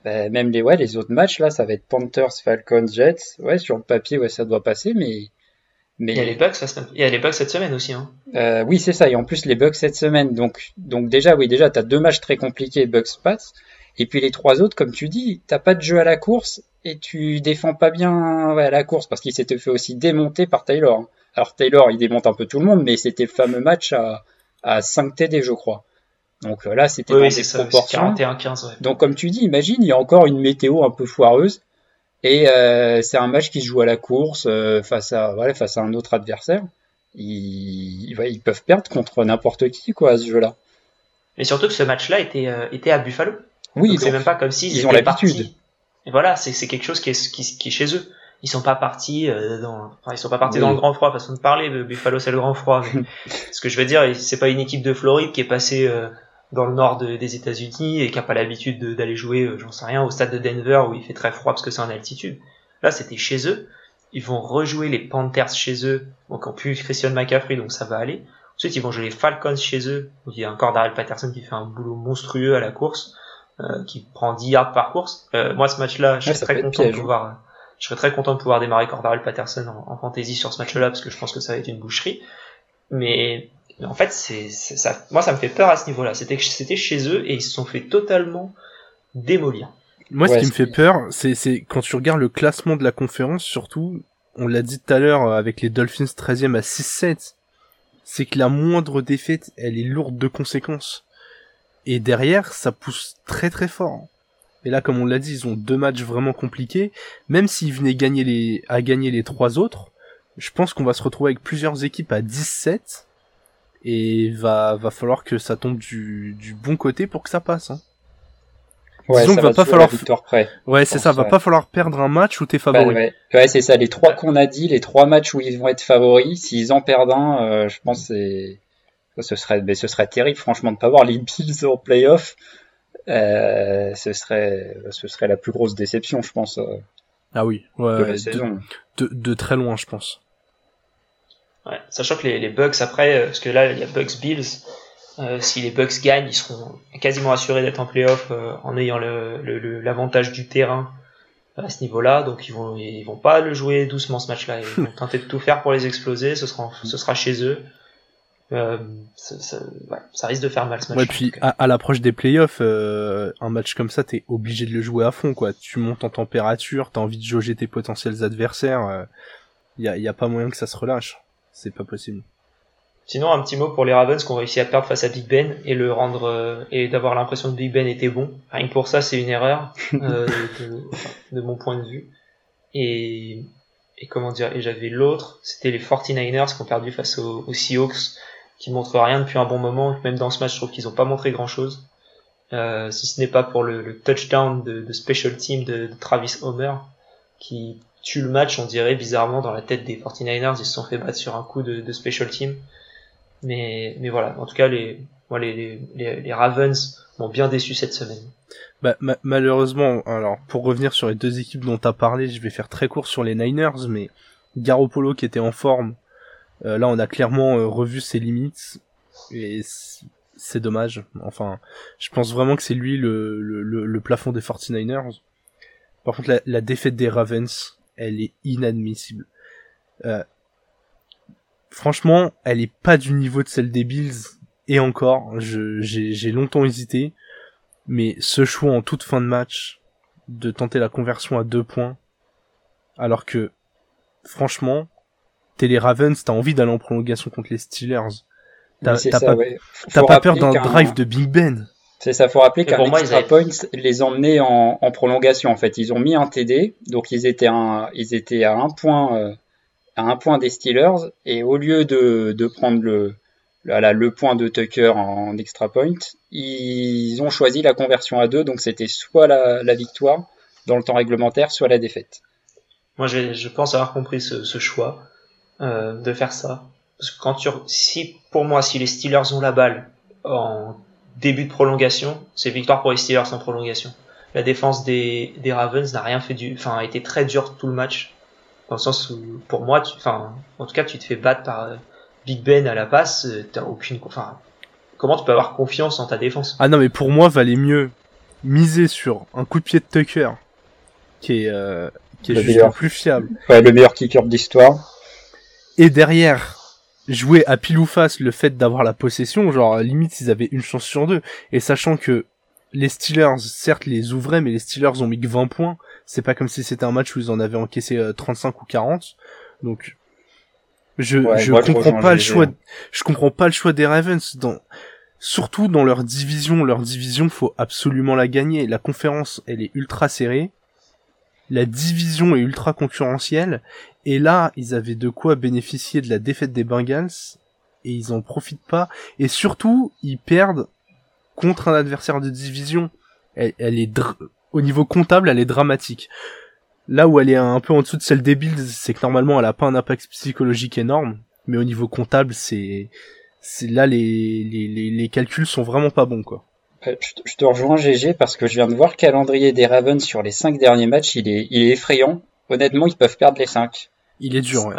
bah, même les ouais, les autres matchs là, ça va être Panthers, Falcons, Jets. Ouais, sur le papier, ouais, ça doit passer, mais mais il y a les Bucks, il y a les Bucks cette semaine aussi. Hein. Euh, oui, c'est ça. Et en plus les Bucks cette semaine. Donc donc déjà, oui, déjà t'as deux matchs très compliqués, Bucks Pats. Et puis les trois autres, comme tu dis, t'as pas de jeu à la course et tu défends pas bien ouais, à la course parce qu'il s'était fait aussi démonter par Taylor. Hein. Alors Taylor, il démonte un peu tout le monde, mais c'était le fameux match à, à 5 TD, je crois. Donc euh, là, c'était oui, des proportions. 41-15, ouais. Donc comme tu dis, imagine, il y a encore une météo un peu foireuse et euh, c'est un match qui se joue à la course euh, face à voilà, face à un autre adversaire. Ils, ils peuvent perdre contre n'importe qui quoi à ce jeu-là. Et surtout que ce match-là était, euh, était à Buffalo. Oui, c'est même pas comme s'ils ils ont l'habitude. Et voilà, c'est quelque chose qui est, qui, qui est chez eux. Ils sont pas partis euh, dans enfin, ils sont pas partis dans le grand froid façon de parler Buffalo c'est le grand froid mais ce que je veux dire c'est pas une équipe de Floride qui est passée euh, dans le nord des États-Unis et qui a pas l'habitude d'aller jouer euh, j'en sais rien au stade de Denver où il fait très froid parce que c'est en altitude. Là c'était chez eux. Ils vont rejouer les Panthers chez eux. Donc en plus Christian McCaffrey donc ça va aller. Ensuite ils vont jouer les Falcons chez eux. Où il y a encore Daryl Patterson qui fait un boulot monstrueux à la course qui prend 10 yards par course moi ce match là je suis très content de pouvoir je serais très content de pouvoir démarrer Cordarel Patterson en, en, fantasy sur ce match-là parce que je pense que ça va être une boucherie. Mais, en fait, c'est ça. Moi, ça me fait peur à ce niveau-là. C'était c'était chez eux et ils se sont fait totalement démolir. Moi, ce qui me fait peur, c'est quand tu regardes le classement de la conférence, surtout, on l'a dit tout à l'heure avec les Dolphins 13e à 6-7, c'est que la moindre défaite, elle est lourde de conséquences. Et derrière, ça pousse très très fort. Et là, comme on l'a dit, ils ont deux matchs vraiment compliqués. Même s'ils venaient gagner les, à gagner les trois autres, je pense qu'on va se retrouver avec plusieurs équipes à 17. Et va, va falloir que ça tombe du, du bon côté pour que ça passe. Hein. Ouais, Disons ça va, pas falloir. Près, ouais, c'est ça. Va pas falloir perdre un match où t'es favori. Ouais, ouais. c'est ça. Les trois qu'on a dit, les trois matchs où ils vont être favoris, s'ils en perdent un, euh, je pense c'est ce serait, mais ce serait terrible, franchement, de pas voir les Bills en playoff. Euh, ce serait ce serait la plus grosse déception, je pense. Euh, ah oui, ouais, de la saison. De, très loin, je pense. Ouais, sachant que les, les Bucks après, euh, parce que là il y a Bucks Bills, si les Bucks gagnent, ils seront quasiment assurés d'être en playoff en ayant l'avantage le, du terrain à ce niveau-là. Donc ils vont ils vont pas le jouer doucement ce match-là. Ils vont tenter de tout faire pour les exploser. Ce sera ce sera chez eux. Euh, ça, ça, ouais, ça, risque de faire mal ce match. Ouais, puis à, à l'approche des playoffs, euh, un match comme ça, t'es obligé de le jouer à fond, quoi. Tu montes en température, t'as envie de jauger tes potentiels adversaires. Il euh, y, a, y a pas moyen que ça se relâche. C'est pas possible. Sinon, un petit mot pour les Ravens qui ont réussi à perdre face à Big Ben et le rendre euh, et d'avoir l'impression que Big Ben était bon. Rien que pour ça, c'est une erreur euh, de, de, mon point de vue. Et, et comment dire Et j'avais l'autre, c'était les 49ers qui ont perdu face aux, aux Seahawks qui montrent rien depuis un bon moment. Même dans ce match, je trouve qu'ils n'ont pas montré grand chose. Euh, si ce n'est pas pour le, le touchdown de, de, special team de, Travis Homer qui tue le match, on dirait bizarrement dans la tête des 49ers, ils se sont fait battre sur un coup de, de special team. Mais, mais voilà, en tout cas, les, les, les, les Ravens m'ont bien déçu cette semaine. Bah, malheureusement, alors pour revenir sur les deux équipes dont tu as parlé, je vais faire très court sur les Niners, mais Garoppolo qui était en forme, euh, là, on a clairement euh, revu ses limites et c'est dommage. Enfin, je pense vraiment que c'est lui le, le, le, plafond des 49ers. Par contre, la, la, défaite des Ravens, elle est inadmissible. Euh, franchement, elle est pas du niveau de celle des Bills. Et encore, j'ai longtemps hésité. Mais ce choix en toute fin de match, de tenter la conversion à deux points, alors que, franchement, t'es les Ravens, t'as envie d'aller en prolongation contre les Steelers. T'as pas, pas peur d'un drive de Big Ben. C'est ça, faut rappeler qu'un extra point les emmenait en, en, prolongation en fait. Ils ont mis un TD, donc ils étaient, un, ils étaient à un point, euh, à un point des Steelers, et au lieu de, de prendre le, le, le point de Tucker en, extra point, ils ont choisi la conversion à deux, donc c'était soit la, la, victoire dans le temps réglementaire, soit la défaite. Moi, je pense avoir compris ce, ce choix. Euh, de faire ça. Parce que quand tu, si, pour moi, si les Steelers ont la balle en début de prolongation, c'est victoire pour les Steelers en prolongation. La défense des, des Ravens n'a rien fait du, enfin, a été très dure tout le match. dans le sens où, pour moi, tu, enfin, en tout cas, tu te fais battre par euh, Big Ben à la passe, euh, t'as aucune, enfin, comment tu peux avoir confiance en ta défense? Ah non, mais pour moi, valait mieux miser sur un coup de pied de Tucker, qui est, euh, qui est le juste le plus fiable. Ouais, le meilleur kicker de l'histoire. Et derrière, jouer à pile ou face le fait d'avoir la possession, genre limite ils avaient une chance sur deux. Et sachant que les Steelers, certes, les ouvraient, mais les Steelers ont mis que 20 points. C'est pas comme si c'était un match où ils en avaient encaissé 35 euh, ou 40. Donc, je, je comprends pas le choix, je comprends pas le choix des Ravens dans, surtout dans leur division. Leur division, faut absolument la gagner. La conférence, elle est ultra serrée. La division est ultra concurrentielle. Et là, ils avaient de quoi bénéficier de la défaite des Bengals. Et ils en profitent pas. Et surtout, ils perdent contre un adversaire de division, elle, est au niveau comptable, elle est dramatique. Là où elle est un peu en dessous de celle des Bills, c'est que normalement elle a pas un impact psychologique énorme, mais au niveau comptable, c'est c'est là les, les, les, calculs sont vraiment pas bons quoi. Euh, je te rejoins GG parce que je viens de voir le calendrier des Ravens sur les cinq derniers matchs, il est, il est effrayant. Honnêtement, ils peuvent perdre les cinq. Il est dur.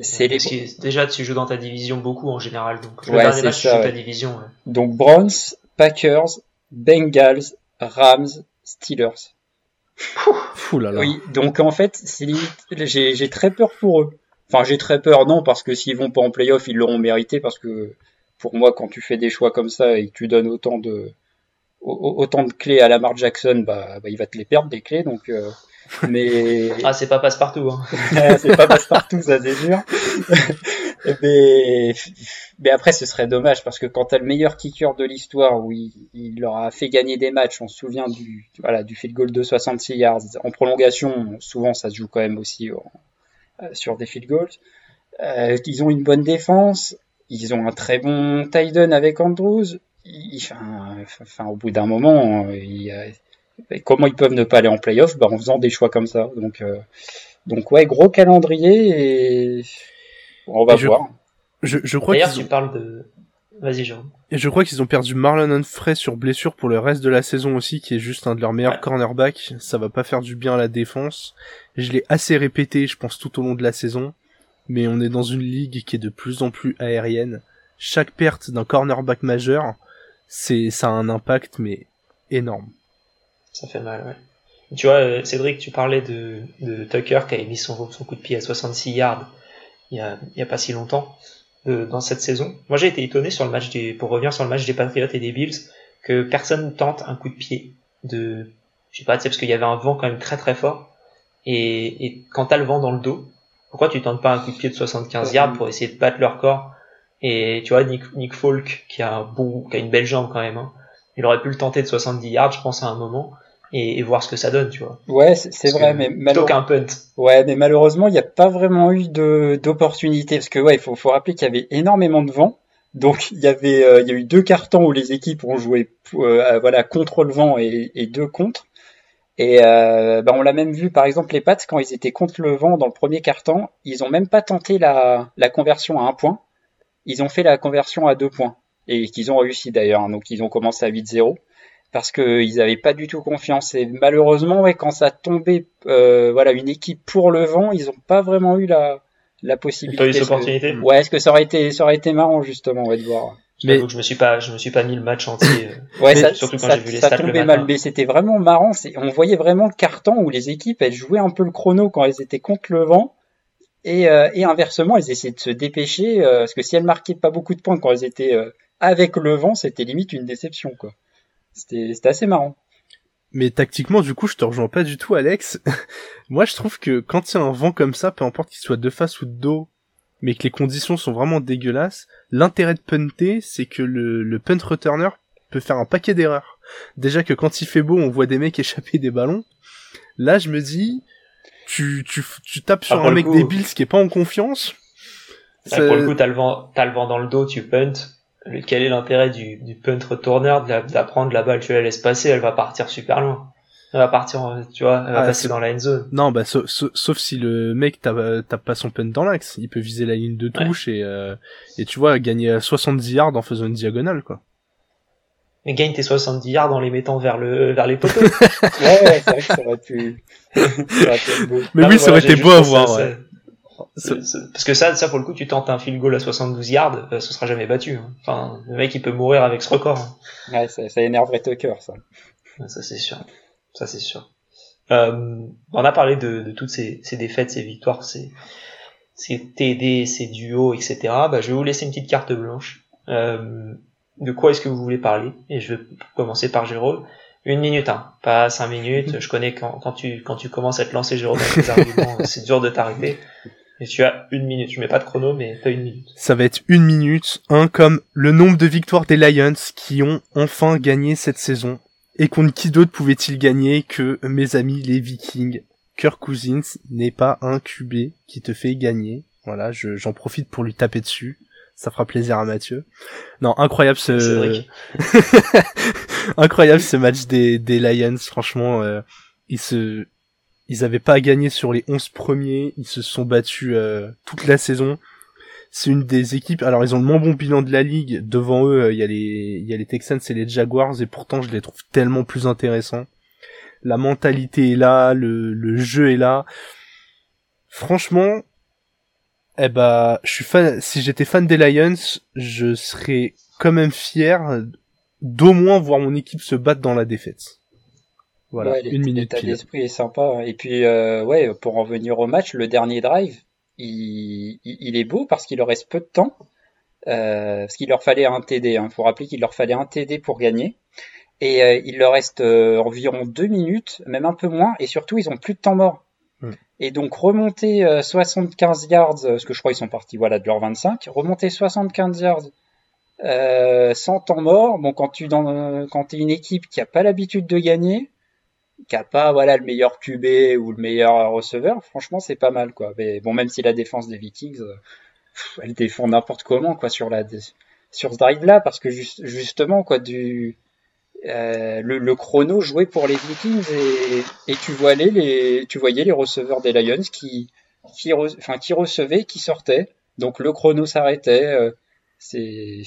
c'est déjà tu joues dans ta division beaucoup en général, donc le dernier match tu joues ta division. Donc Browns, Packers, Bengals, Rams, Steelers. Fou là là. Oui, donc en fait, j'ai très peur pour eux. Enfin, j'ai très peur, non, parce que s'ils vont pas en playoff, ils l'auront mérité, parce que pour moi, quand tu fais des choix comme ça et que tu donnes autant de autant de clés à Lamar Jackson, bah, bah il va te les perdre des clés, donc. Euh, mais ah, c'est pas passe partout. Hein. c'est pas passe partout, ça c'est sûr. mais, mais après, ce serait dommage parce que quand t'as le meilleur kicker de l'histoire où il, il, leur a fait gagner des matchs, on se souvient du, voilà, du field goal de 66 yards. En prolongation, souvent ça se joue quand même aussi euh, sur des field goals. Euh, ils ont une bonne défense, ils ont un très bon tight avec Andrews. Enfin, enfin, au bout d'un moment, il, comment ils peuvent ne pas aller en playoff? Bah, En faisant des choix comme ça. Donc, euh, donc ouais, gros calendrier et on va voir. Je, je crois D'ailleurs, tu parles de. Vas-y, Jean. Et je crois qu'ils ont perdu Marlon Humphrey sur blessure pour le reste de la saison aussi, qui est juste un de leurs meilleurs cornerbacks. Ça va pas faire du bien à la défense. Je l'ai assez répété, je pense, tout au long de la saison. Mais on est dans une ligue qui est de plus en plus aérienne. Chaque perte d'un cornerback majeur, c'est, ça a un impact, mais énorme. Ça fait mal, ouais. Tu vois, euh, Cédric, tu parlais de, de Tucker qui avait mis son, son coup de pied à 66 yards il y a, il y a pas si longtemps dans cette saison. Moi, j'ai été étonné sur le match des, pour revenir sur le match des Patriots et des Bills, que personne tente un coup de pied de, je sais pas, tu sais, parce qu'il y avait un vent quand même très très fort. Et, et quand t'as le vent dans le dos, pourquoi tu tentes pas un coup de pied de 75 yards pour essayer de battre leur corps Et tu vois, Nick, Nick Folk, qui a un bon, qui a une belle jambe quand même, hein, il aurait pu le tenter de 70 yards, je pense, à un moment et, voir ce que ça donne, tu vois. Ouais, c'est vrai, mais malheureusement. Ouais, mais malheureusement, il n'y a pas vraiment eu d'opportunité parce que ouais, il faut, faut rappeler qu'il y avait énormément de vent. Donc il y avait, euh, il y a eu deux cartons où les équipes ont joué, euh, voilà, contre le vent et, et deux contre. Et euh, bah, on l'a même vu, par exemple, les Pats quand ils étaient contre le vent dans le premier carton, ils ont même pas tenté la, la conversion à un point. Ils ont fait la conversion à deux points et qu'ils ont réussi d'ailleurs. Hein. donc ils ont commencé à 8-0 parce qu'ils n'avaient pas du tout confiance. Et malheureusement, ouais, quand ça tombait, euh, voilà, une équipe pour le vent, ils n'ont pas vraiment eu la, la possibilité. Pas eu opportunité. Ouais, est-ce que ça aurait été, ça aurait été marrant justement, on va voir. Mais je me suis pas, je me suis pas mis le match entier. Euh, ouais, ça, surtout quand j'ai vu les ça tombait mal, mais c'était vraiment marrant. On voyait vraiment le carton où les équipes elles jouaient un peu le chrono quand elles étaient contre le vent. Et, euh, et inversement, elles essayaient de se dépêcher, euh, parce que si elles marquaient pas beaucoup de points quand elles étaient euh, avec le vent, c'était limite une déception, quoi. C'était assez marrant. Mais tactiquement, du coup, je te rejoins pas du tout, Alex. Moi, je trouve que quand il y a un vent comme ça, peu importe qu'il soit de face ou de dos, mais que les conditions sont vraiment dégueulasses, l'intérêt de punter, c'est que le, le punt returner peut faire un paquet d'erreurs. Déjà que quand il fait beau, on voit des mecs échapper des ballons. Là, je me dis, tu, tu, tu tapes sur un mec des Bills qui est pas en confiance. Pour le coup, t'as le vent, t'as le vent dans le dos, tu punt. Quel est l'intérêt du, du punt retourner d'apprendre la balle tu la laisses passer elle va partir super loin. Elle va partir tu vois elle va ah, passer dans la end zone. Non bah sauf, si le mec tape, pas son punt dans l'axe. Il peut viser la ligne de touche et euh, et tu vois gagner 70 yards en faisant une diagonale quoi mais gagne tes 70 yards en les mettant vers le vers les poteaux ouais, ouais c'est vrai que ça aurait pu, mais oui ça aurait été beau à voir ouais Parce que ça, ça pour le coup, tu tentes un field goal à 72 yards, euh, ce sera jamais battu. Hein. Enfin, le mec il peut mourir avec ce record. Hein. Ouais, ça, ça énerverait Tucker, ça. Ça c'est sûr. Ça c'est sûr. Euh, on a parlé de, de toutes ces, ces, défaites, ces victoires, ces, ces TD, ces duos, etc. Bah, je vais vous laisser une petite carte blanche. Euh, de quoi est-ce que vous voulez parler Et je vais commencer par Jérôme. Une minute, hein, pas cinq minutes. Je connais quand, quand tu quand tu commences à te lancer, Jérôme, avec tes arguments, c'est dur de t'arrêter. Et tu as une minute. Je mets pas de chrono, mais t'as une minute. Ça va être une minute, un comme le nombre de victoires des Lions qui ont enfin gagné cette saison. Et contre qui d'autre pouvait-il gagner que mes amis les Vikings? Kirk Cousins n'est pas un QB qui te fait gagner. Voilà, j'en profite pour lui taper dessus ça fera plaisir à Mathieu. Non, incroyable ce incroyable ce match des, des Lions, franchement euh, ils se ils avaient pas à gagner sur les 11 premiers, ils se sont battus euh, toute la saison. C'est une des équipes. Alors ils ont le moins bon bilan de la ligue. Devant eux, il y a les il y a les Texans et les Jaguars et pourtant je les trouve tellement plus intéressants. La mentalité est là, le, le jeu est là. Franchement, eh bah, je suis fan. Si j'étais fan des Lions, je serais quand même fier d'au moins voir mon équipe se battre dans la défaite. Voilà, une minute. L'état d'esprit est sympa. Et puis, euh, ouais, pour en venir au match, le dernier drive, il, il est beau parce qu'il leur reste peu de temps. Euh, parce qu'il leur fallait un TD. Il hein. faut rappeler qu'il leur fallait un TD pour gagner. Et euh, il leur reste euh, environ deux minutes, même un peu moins. Et surtout, ils ont plus de temps mort. Et donc remonter 75 euh, yards, euh, parce que je crois qu'ils sont partis voilà de leur 25, remonter 75 yards euh, sans temps mort. Bon, quand tu quand es une équipe qui a pas l'habitude de gagner, qui a pas voilà le meilleur QB ou le meilleur receveur, franchement c'est pas mal quoi. Bon, même si la défense des Vikings, elle défend n'importe comment quoi sur la sur ce drive là, parce que justement quoi du euh, le, chrono jouait pour les Vikings et, tu, voyais les, tu voyais les receveurs des Lions qui, qui, enfin, qui recevaient, qui sortaient. Donc le chrono s'arrêtait. Euh, c'est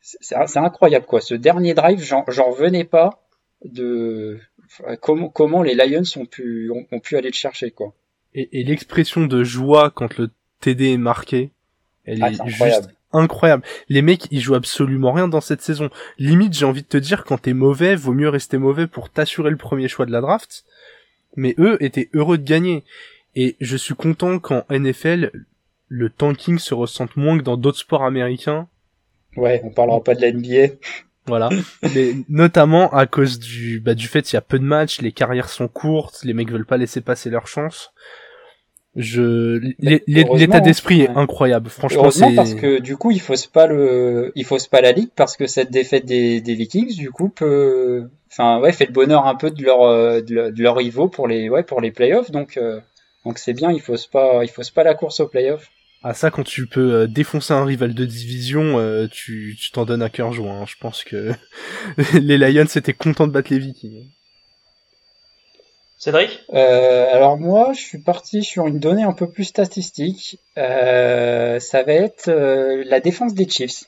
c'est incroyable quoi. Ce dernier drive, j'en revenais pas de comment, comment les Lions ont pu, ont, pu aller le chercher quoi. Et, l'expression de joie quand le TD est marqué, elle ah, est, est juste incroyable. Les mecs, ils jouent absolument rien dans cette saison. Limite, j'ai envie de te dire, quand t'es mauvais, vaut mieux rester mauvais pour t'assurer le premier choix de la draft. Mais eux étaient heureux de gagner. Et je suis content qu'en NFL, le tanking se ressente moins que dans d'autres sports américains. Ouais, on parlera pas de la NBA. Voilà. Mais notamment à cause du, bah, du fait qu'il y a peu de matchs, les carrières sont courtes, les mecs veulent pas laisser passer leur chance. Je l'état d'esprit est incroyable. Franchement, c'est parce que du coup, il fausse pas le, il fausse pas la ligue parce que cette défaite des, des Vikings, du coup, peut, enfin ouais, fait le bonheur un peu de leur de, leur rivaux pour les ouais pour les playoffs. Donc euh, donc c'est bien, il fausse pas, il fausse pas la course aux playoffs. Ah ça, quand tu peux euh, défoncer un rival de division, euh, tu tu t'en donnes à cœur joint. Hein. Je pense que les Lions étaient contents de battre les Vikings. Cédric? Euh, Alors moi, je suis parti sur une donnée un peu plus statistique. Euh, ça va être euh, la défense des Chiefs.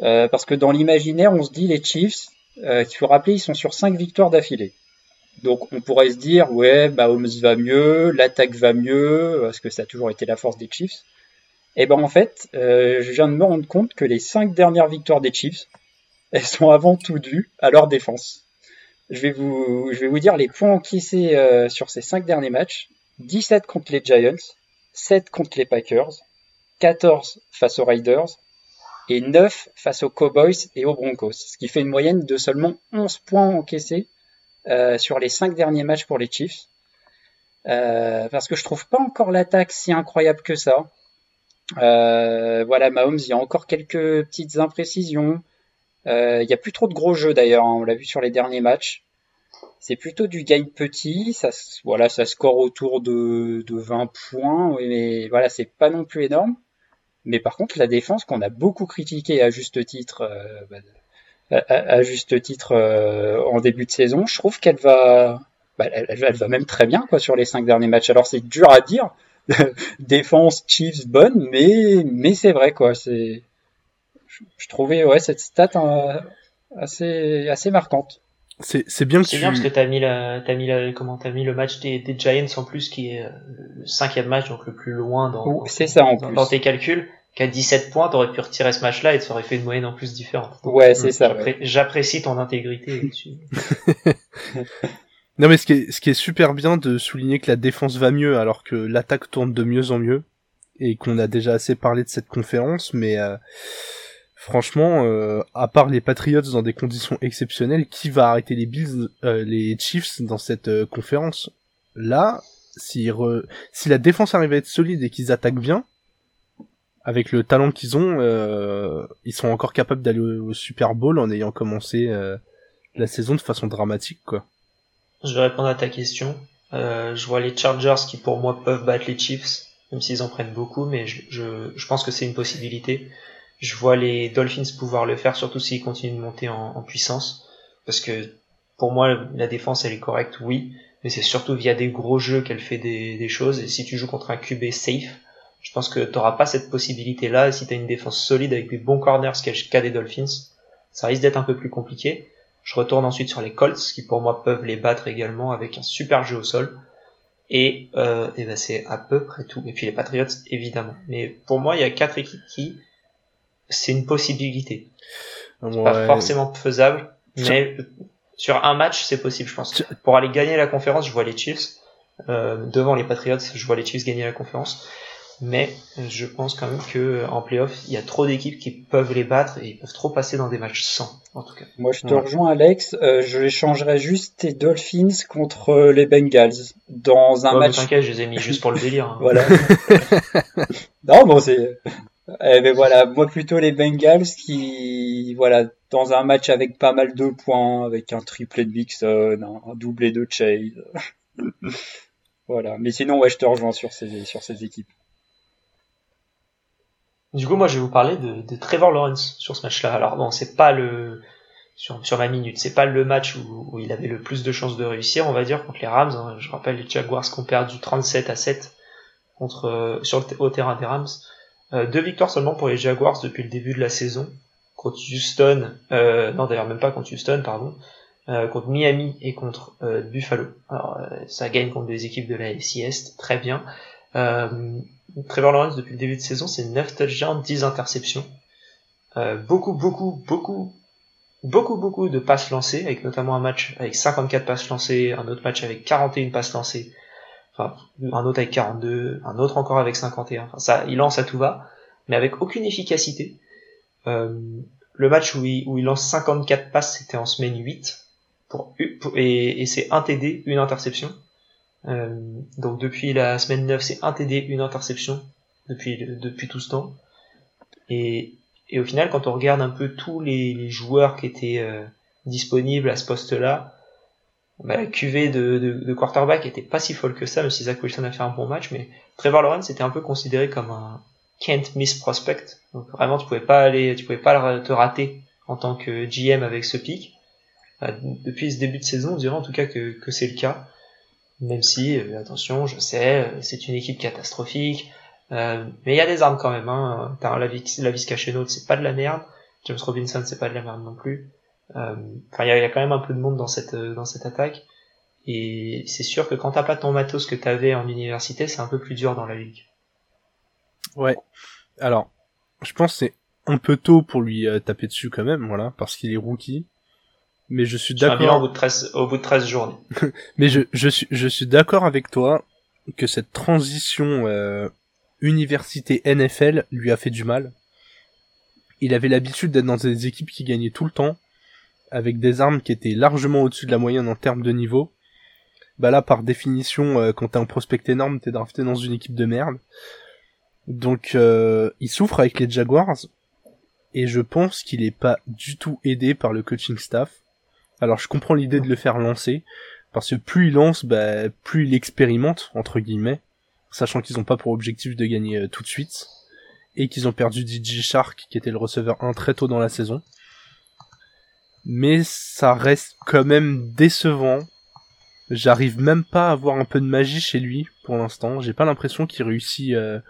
parce que dans l'imaginaire, on se dit les Chiefs, qu'il faut rappeler, ils sont sur 5 victoires d'affilée. Donc on pourrait se dire, ouais, bah Holmes va mieux, l'attaque va mieux, parce que ça a toujours été la force des Chiefs. Et eh ben en fait, je viens de me rendre compte que les 5 dernières victoires des Chiefs, elles sont avant tout dues à leur défense je vais vous, dire les points encaissés euh, sur ces cinq derniers matchs. 17 contre les Giants, 7 contre les Packers, 14 face aux Raiders et 9 face aux Cowboys et aux Broncos, ce qui fait une moyenne de seulement 11 points encaissés euh, sur les 5 derniers matchs pour les Chiefs. Euh, parce que je trouve pas encore l'attaque si incroyable que ça. voilà, Mahomes, il y a encore quelques petites imprécisions. Euh, il n'y a plus trop de gros jeux d'ailleurs, hein, on l'a vu sur les derniers matchs. C'est plutôt du game petit, ça, voilà, ça score autour de, de 20 points, mais voilà, c'est pas non plus énorme. Mais par contre, la défense qu'on a beaucoup critiquée à juste titre, euh, bah, à, juste titre euh, en début de saison, je trouve qu'elle va, bah, elle, elle, va même très bien quoi sur les cinq derniers matchs. Alors c'est dur à dire, défense Chiefs bonne, mais mais c'est vrai quoi. C'est je, trouvais ouais cette stat euh, assez assez marquante. C'est c'est bien que c'est bien parce que t'as mis la t'as mis la comment t'as mis le match des, des Giants en plus qui est euh, cinquième match, donc le plus loin dans, ça, en dans, tes calculs, qu'à 17 points, t'aurais pu retirer ce match-là et ça aurait fait une moyenne en plus différente. ouais, c'est ça. J'apprécie ton intégrité non mais ce qui, est, ce qui est super bien de souligner que la défense va mieux alors que l'attaque tourne de mieux en mieux et qu'on a déjà assez parlé de cette conférence, mais euh, franchement, euh, à part les Patriots dans des conditions exceptionnelles, qui va arrêter les Bills, euh, les Chiefs dans cette conférence? Là, si, la défense arrive à être solide et qu'ils attaquent bien, avec le talent qu'ils ont, ils sont encore capables d'aller au, Super Bowl en ayant commencé la saison de façon dramatique, quoi. Je vais répondre à ta question. je vois les Chargers qui pour moi peuvent battre les Chiefs même s'ils en prennent beaucoup, mais je pense que c'est une possibilité. Je vois les Dolphins pouvoir le faire, surtout s'ils continuent de monter en, puissance, parce que pour moi, la défense, elle est correcte, oui, mais c'est surtout via des gros jeux qu'elle fait des, choses, et si tu joues contre un QB safe, je pense que tu n'auras pas cette possibilité-là, et si tu as une défense solide avec des bons corners, cas des Dolphins, ça risque d'être un peu plus compliqué. Je retourne ensuite sur les Colts, qui pour moi peuvent les battre également avec un super jeu au sol. Et, euh, et ben c'est à peu près tout. Et puis les Patriots, évidemment. Mais pour moi, il y a quatre équipes qui, c'est une possibilité. Pas forcément faisable, mais sur un match, c'est possible, je pense. Pour aller gagner la conférence, je vois les Chiefs. Euh, devant les Patriots, je vois les Chiefs gagner la conférence mais je pense quand même que en playoff, il y a trop d'équipes qui peuvent les battre et ils peuvent trop passer dans des matchs sans, en tout cas. Moi, je te rejoins, Alex. Euh, je changerais juste tes Dolphins contre euh, les Bengals dans un match. T'inquiète, je les ai mis juste pour le délire. Hein. voilà. non, bon, c'est. Eh ben voilà, moi plutôt les Bengals qui, voilà, dans un match avec pas mal de points, avec un triplé de Vixen, un doublé de Chase. voilà. Mais sinon, ouais, je te rejoins sur ces, sur ces équipes. Du coup, moi, je vais vous parler de, de Trevor Lawrence sur ce match-là. Alors bon, c'est pas le sur, sur ma minute, c'est pas le match où, où, il avait le plus de chances de réussir, on va dire, contre les Rams. Hein. Je rappelle les Jaguars qui ont perdu 37 à 7 contre euh, sur le, au terrain des Rams. Euh, deux victoires seulement pour les Jaguars depuis le début de la saison contre Houston, euh, non d'ailleurs même pas contre Houston, pardon, euh, contre Miami et contre Buffalo. Alors ça gagne contre des équipes de la AFC Est, très bien. Trevor Lawrence depuis le début de saison, c'est 9 touchdowns, 10 interceptions. Beaucoup, beaucoup, beaucoup, beaucoup, beaucoup de passes lancées, avec notamment un match avec 54 passes lancées, un autre match avec 41 passes lancées, enfin, un autre avec 42, un autre encore avec 51. Enfin, ça, il lance à tout va, mais avec aucune efficacité. Euh, le match où il, lance 54 passes, c'était en semaine 8, pour, et, c'est un TD, une interception. Euh, donc depuis la semaine 9, c'est un TD, une interception depuis, tout ce temps. Et, au final, quand on regarde un peu tous les, les joueurs qui étaient euh, disponibles à ce poste-là, bah, la QV de, de, de, quarterback était pas si folle que ça, même si Zach Wilson a fait un bon match, mais Trevor Lawrence était un peu considéré comme un can't miss prospect. Donc vraiment, tu pouvais pas aller, tu pouvais pas te rater en tant que GM avec ce pic. depuis ce début de saison, on dirait en tout cas que, que c'est le cas. Même si, euh, attention, je sais, euh, c'est une équipe catastrophique, euh, mais il y a des armes quand même. Hein. T'as la, la Vizcacheno, c'est pas de la merde. James Robinson, c'est pas de la merde non plus. Enfin, il y a, quand même un peu de monde dans cette dans cette attaque. Et c'est sûr que quand t'as pas ton matos que t'avais en université, c'est un peu plus dur dans la ligue. Ouais. Alors, je pense que c'est un peu tôt pour lui taper dessus quand même, voilà, parce qu'il est rookie mais je suis d'accord. Au bout de 13, au bout de 13 journées. mais je, je suis, je suis d'accord avec toi que cette transition euh, université NFL lui a fait du mal. Il avait l'habitude d'être dans des équipes qui gagnaient tout le temps, avec des armes qui étaient largement au-dessus de la moyenne en termes de niveau. Bah là, par définition, euh, quand t'es un prospect énorme, t'es drafté dans une équipe de merde. Donc, euh, il souffre avec les Jaguars, et je pense qu'il est pas du tout aidé par le coaching staff. Alors je comprends l'idée de le faire lancer, parce que plus il lance, bah, plus il expérimente, entre guillemets, sachant qu'ils n'ont pas pour objectif de gagner euh, tout de suite, et qu'ils ont perdu DJ Shark, qui était le receveur 1 très tôt dans la saison. Mais ça reste quand même décevant. J'arrive même pas à voir un peu de magie chez lui pour l'instant. J'ai pas l'impression qu'il réussit euh,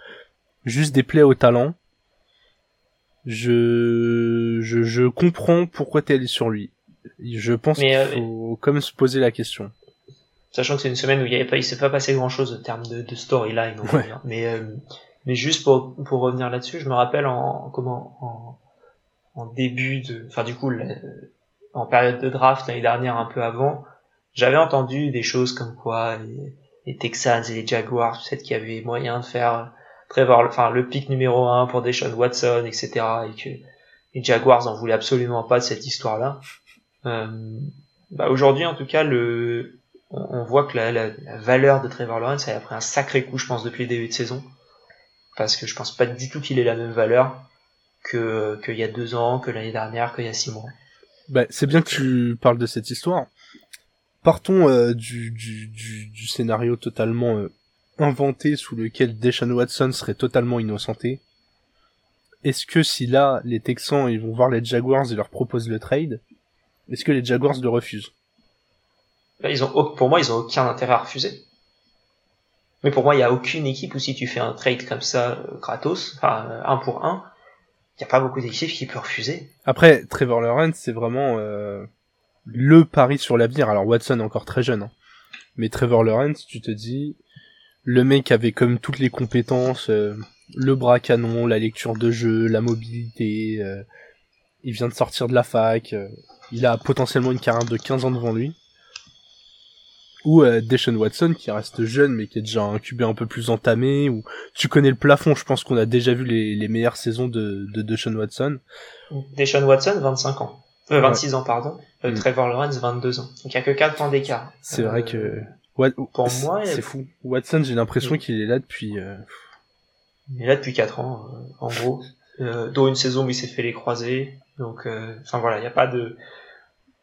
juste des plays au talent. Je, je, je comprends pourquoi t'es allé sur lui. Je pense qu'il euh, faut comme se poser la question. sachant que c'est une semaine où il il s'est pas passé grand chose en termes de, de storyline, mais euh, mais juste pour pour revenir là-dessus, je me rappelle en comment en, en début de, enfin du coup en période de draft l'année dernière un peu avant, j'avais entendu des choses comme quoi les, Texans et les Jaguars, peut-être qu'il y avait moyen de faire Trevor, enfin le pick numéro 1 pour Deshaun Watson, etc. et que les Jaguars en voulaient absolument pas de cette histoire-là. Euh, bah aujourd'hui, en tout cas, le, on, voit que la, la, valeur de Trevor Lawrence a pris un sacré coup, je pense, depuis le début de saison, parce que je pense pas du tout qu'il ait la même valeur que qu'il y a deux ans, que l'année dernière, qu'il y a six mois. Bah, c'est bien que tu parles de cette histoire. Partons euh, du, du, du, du, scénario totalement euh, inventé sous lequel Deshaun Watson serait totalement innocenté. Est-ce que si là, les Texans, ils vont voir les Jaguars et leur proposent le trade, est-ce que les Jaguars le refusent? Ils ont, Pour moi, ils ont aucun intérêt à refuser. Mais pour moi, il n'y a aucune équipe où si tu fais un trade comme ça, euh, gratos, enfin, euh, un pour un, il n'y a pas beaucoup d'équipes qui peuvent refuser. Après, Trevor Lawrence, c'est vraiment euh, le pari sur l'avenir. Alors Watson est encore très jeune, hein. mais Trevor Lawrence, tu te dis, le mec avait comme toutes les compétences, le bras canon, la lecture de jeu, la mobilité, il vient de sortir de la fac, il a potentiellement une carrière de 15 ans devant lui. Ou euh, Deshaun Watson qui reste jeune mais qui est déjà un QB un peu plus entamé. Ou tu connais le plafond, je pense qu'on a déjà vu les, les meilleures saisons de, de Deshaun Watson. Deshaun Watson, 25 ans. Euh, 26 ans, pardon. Euh, mm. Trevor Lawrence, 22 ans. Donc il y a que 4 ans d'écart. C'est vrai que... Euh, pour moi, c'est fou. Watson, j'ai l'impression mm. qu'il est là depuis... Euh, il est là depuis 4 ans, en gros. dont une saison où il s'est fait les croiser. Donc, enfin voilà, il n'y a pas de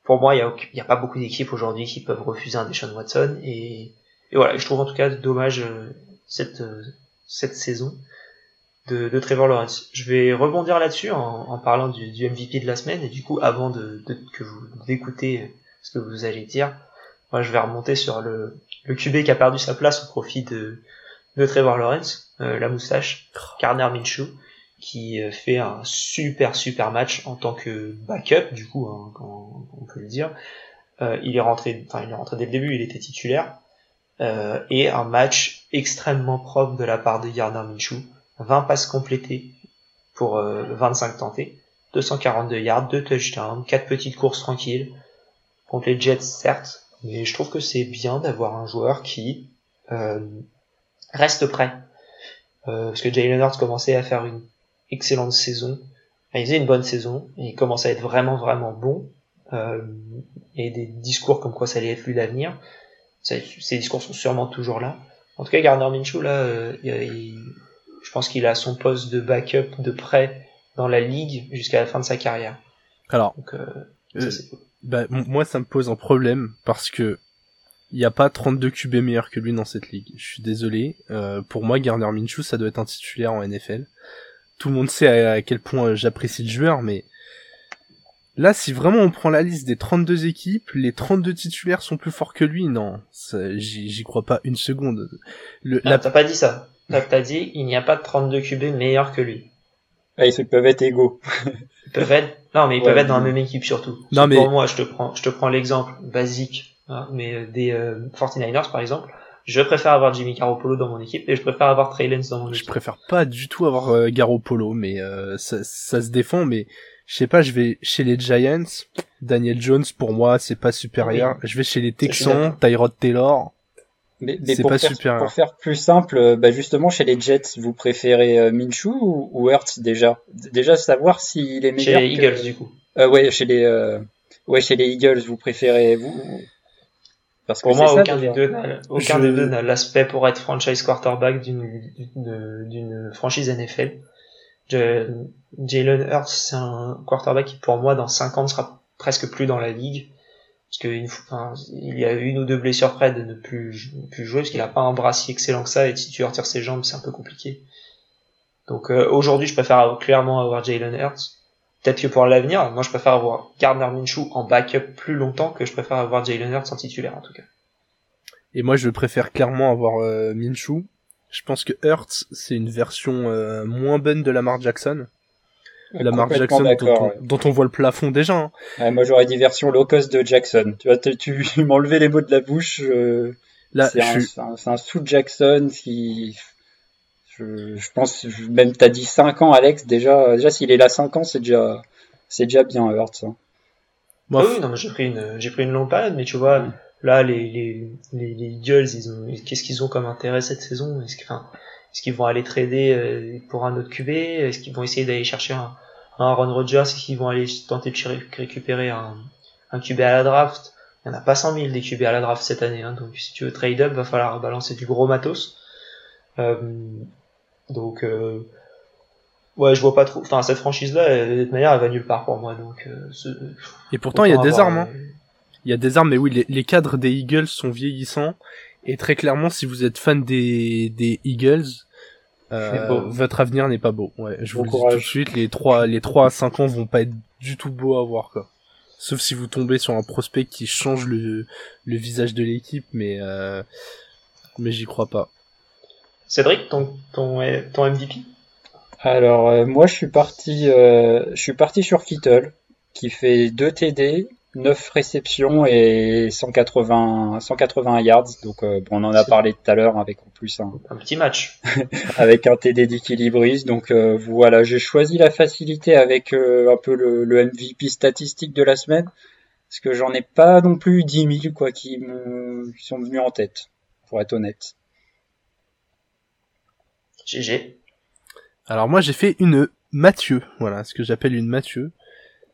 pour moi, il n'y a, a, pas beaucoup d'équipes aujourd'hui qui peuvent refuser un Deshaun Watson. Et, et, voilà, je trouve en tout cas dommage euh, cette, euh, cette saison de, de, Trevor Lawrence. Je vais rebondir là-dessus en, en, parlant du, du, MVP de la semaine. Et du coup, avant de, de que vous écoutez ce que vous allez dire, moi je vais remonter sur le, le QB qui a perdu sa place au profit de, de Trevor Lawrence, euh, la moustache, Garner Minshew qui euh, fait un super super match en tant que backup du coup hein, on peut le dire. Euh, il est rentré enfin il est rentré dès le début il était titulaire. Euh, et un match extrêmement propre de la part de Gardner Minshew. 20 passes complétées pour 25 tentés 242 yards 2 touchdowns 4 petites courses tranquilles contre les Jets certes. Mais je trouve que c'est bien d'avoir un joueur qui reste prêt. Parce que Jalen Hurts commençait à faire une excellente saison. il faisait une bonne saison et il commence à être vraiment vraiment bon. Euh, et des discours comme quoi ça allait être lui l'avenir. Ces discours sont sûrement toujours là. En tout cas, Gardner Minshew là, euh, je pense qu'il a son poste de backup de prêt dans la ligue jusqu'à la fin de sa carrière. Alors, Donc, euh, bah, moi ça me pose un problème parce que il n'y a pas 32 QB meilleurs que lui dans cette ligue. Je suis désolé. Pour moi, Gardner Minshew, ça doit être un titulaire en NFL tout le monde sait à, quel point euh, j'apprécie le joueur, mais là, si vraiment on prend la liste des 32 équipes, les 32 titulaires sont plus forts que lui, non, j'y crois pas une seconde. Le, T'as pas dit ça. T'as dit, il n'y a pas de 32 QB meilleurs que lui. Ah, ils peuvent être égaux. ils peuvent être, non, mais ils peuvent être dans la même équipe surtout. Non, mais... Pour moi, je te prends, je te prends l'exemple basique, hein, mais euh, des 49ers euh, par exemple je préfère avoir Jimmy Garoppolo dans mon équipe et je préfère avoir Trey Lance dans mon équipe. Je préfère pas du tout avoir euh, Garoppolo, mais euh, ça, ça, se défend. Mais je sais pas, je vais chez les Giants. Daniel Jones pour moi c'est pas supérieur. Je vais chez les Texans, Tyrod Taylor. Mais, c'est pas supérieur. Pour faire plus simple, euh, bah justement chez les Jets, vous préférez euh, Minshew ou, ou Hurts déjà? Déjà savoir s'il est meilleur. Chez les Eagles du coup. Euh, ouais, chez les ouais chez les Eagles, vous préférez vous pour moi, aucun, des deux, aucun des deux n'a l'aspect pour être franchise quarterback d'une franchise NFL. Jalen Hurts, c'est un quarterback qui, pour moi, dans 5 ans, ne sera presque plus dans la ligue. Parce qu'il enfin, il y a une ou deux blessures près de ne plus, plus jouer, parce qu'il n'a pas un bras si excellent que ça, et si tu retires ses jambes, c'est un peu compliqué. Donc euh, aujourd'hui, je préfère clairement avoir Jalen Hurts. Peut-être que pour l'avenir, moi je préfère avoir Gardner Minshew en backup plus longtemps que je préfère avoir Jalen Hurts en titulaire en tout cas. Et moi je préfère clairement avoir euh, Minshew. Je pense que Hurts c'est une version euh, moins bonne de Lamar Jackson. Lamar Jackson dont on, voit le plafond déjà. Hein. moi j'aurais dit version low cost de Jackson. Tu vois, tu, m'enlevais les mots de la bouche. Là, c'est un, un, sous Jackson qui, je, je pense, même t'as dit 5 ans Alex déjà. Déjà s'il est là 5 ans, c'est déjà, c'est déjà bien Hurts. Hein. Ah oui, non, j'ai pris une, j'ai pris une longue période, mais tu vois, là, les, les, les, les Eagles, ils ont, qu'est-ce qu'ils ont comme intérêt cette saison? Est-ce enfin, est-ce qu'ils vont aller trader euh, pour un autre QB Est-ce qu'ils vont essayer d'aller chercher un, un Aaron Rodgers? Est-ce qu'ils vont aller tenter de récupérer un, un QB à la draft? Il n'y en a pas 100 000 des QB à la draft cette année, hein, donc si tu veux trade up, va falloir balancer du gros matos. Euh, donc, euh, ouais, je vois pas trop. Enfin, cette franchise-là, de toute manière, elle va nulle part pour moi. Donc, et pourtant, il y a des armes. Hein. Il y a des armes, mais oui, les, les cadres des Eagles sont vieillissants. Et très clairement, si vous êtes fan des, des Eagles, euh, votre avenir n'est pas beau. Ouais, je vous le dis tout de suite, les 3, les 3 à 5 ans vont pas être du tout beaux à voir, quoi. Sauf si vous tombez sur un prospect qui change le, le visage de l'équipe, mais, euh, mais j'y crois pas. Cédric, ton, ton, ton MVP? Alors, euh, moi, je suis parti, euh, je suis parti sur Kittle, qui fait 2 TD, 9 réceptions et 180, 180 yards. Donc euh, bon, on en a parlé tout à l'heure avec en plus un, un petit match avec un TD d'équilibrise. Donc euh, voilà, j'ai choisi la facilité avec euh, un peu le, le, MVP statistique de la semaine parce que j'en ai pas non plus 10 000 quoi qui, me, sont venus en tête, pour être honnête. GG. Alors moi j'ai fait une Mathieu, voilà ce que j'appelle une Mathieu.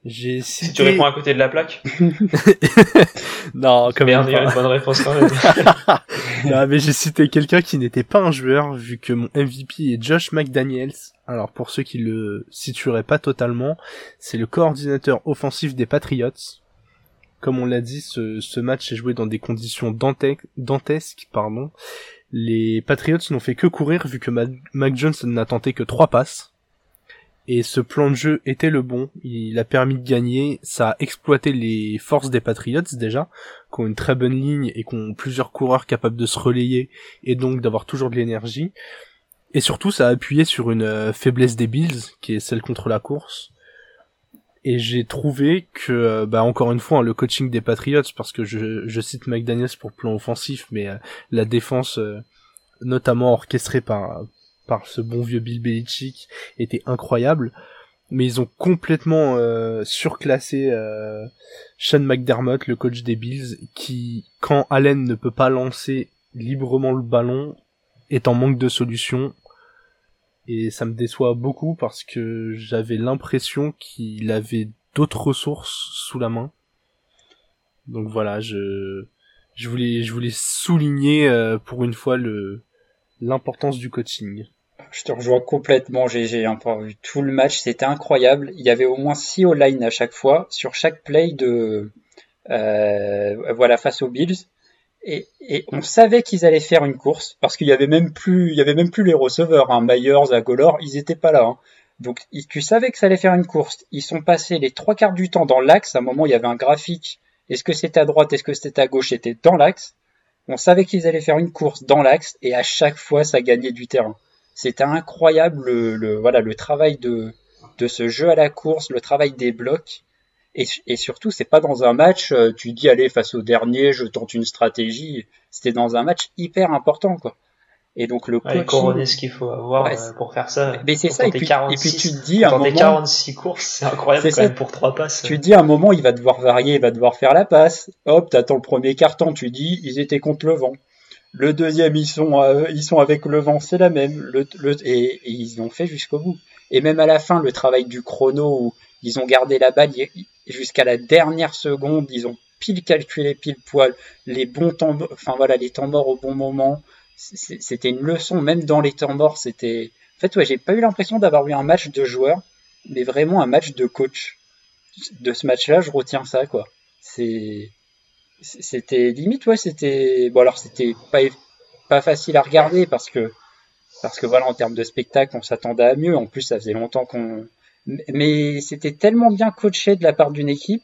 J'ai cité... Si tu réponds à côté de la plaque Non, comme Merde, il y a une bonne réponse quand même. non, mais j'ai cité quelqu'un qui n'était pas un joueur, vu que mon MVP est Josh McDaniels. Alors, pour ceux qui le situeraient pas totalement, c'est le coordinateur offensif des Patriots. Comme on l'a dit, ce, ce match est joué dans des conditions dantesques, pardon. Les Patriots n'ont fait que courir, vu que Mac Jones n'a tenté que trois passes. Et ce plan de jeu était le bon, il a permis de gagner, ça a exploité les forces des Patriots déjà, qui ont une très bonne ligne et qui ont plusieurs coureurs capables de se relayer et donc d'avoir toujours de l'énergie. Et surtout ça a appuyé sur une euh, faiblesse des Bills, qui est celle contre la course. Et j'ai trouvé que, euh, bah encore une fois, hein, le coaching des Patriots, parce que je, je cite McDaniels pour plan offensif, mais euh, la défense, notamment orchestrée par, par ce bon vieux Bill Belichick était incroyable mais ils ont complètement euh, surclassé euh, Sean McDermott, le coach des Bills, qui, quand Allen ne peut pas lancer librement le ballon, est en manque de solution. Et ça me déçoit beaucoup parce que j'avais l'impression qu'il avait d'autres ressources sous la main. Donc voilà, je, je voulais, je voulais souligner euh, pour une fois le, l'importance du coaching. Je te rejoins complètement. J'ai encore vu tout le match. C'était incroyable. Il y avait au moins six all-line à chaque fois sur chaque play de euh, voilà face aux Bills. Et, et on savait qu'ils allaient faire une course parce qu'il y avait même plus, il y avait même plus les receveurs, hein, Myers, Agolor, ils étaient pas là. Hein. Donc tu savais que ça allait faire une course. Ils sont passés les trois quarts du temps dans l'axe. À un moment, il y avait un graphique. Est-ce que c'était à droite, est-ce que c'était à gauche? C'était dans l'axe. On savait qu'ils allaient faire une course dans l'axe et à chaque fois, ça gagnait du terrain. C'était incroyable le, voilà le travail de de ce jeu à la course, le travail des blocs. Et, et surtout, c'est pas dans un match, euh, tu dis allez face au dernier, je tente une stratégie. C'était dans un match hyper important, quoi. Et donc le coaching... couronner ce qu'il faut avoir euh, pour faire ça. Mais c'est ça. Et puis, et puis, tu te dis à un moment, 46 courses, c'est incroyable quand même pour trois passes. Tu te dis à un moment, il va devoir varier, il va devoir faire la passe. Hop, t'attends le premier carton, tu dis, ils étaient contre le vent. Le deuxième, ils sont, euh, ils sont avec le vent, c'est la même. Le, et, ils l'ont fait jusqu'au bout. Et même à la fin, le travail du chrono où ils ont gardé la balle jusqu'à la dernière seconde, ils ont pile calculé, pile poil, les bons temps, enfin voilà, les temps morts au bon moment. C'était une leçon, même dans les temps morts, c'était. En fait, ouais, j'ai pas eu l'impression d'avoir eu un match de joueurs, mais vraiment un match de coach. De ce match-là, je retiens ça, quoi. C'était limite ouais c'était bon alors c'était pas pas facile à regarder parce que parce que voilà en termes de spectacle on s'attendait à mieux en plus ça faisait longtemps qu'on mais c'était tellement bien coaché de la part d'une équipe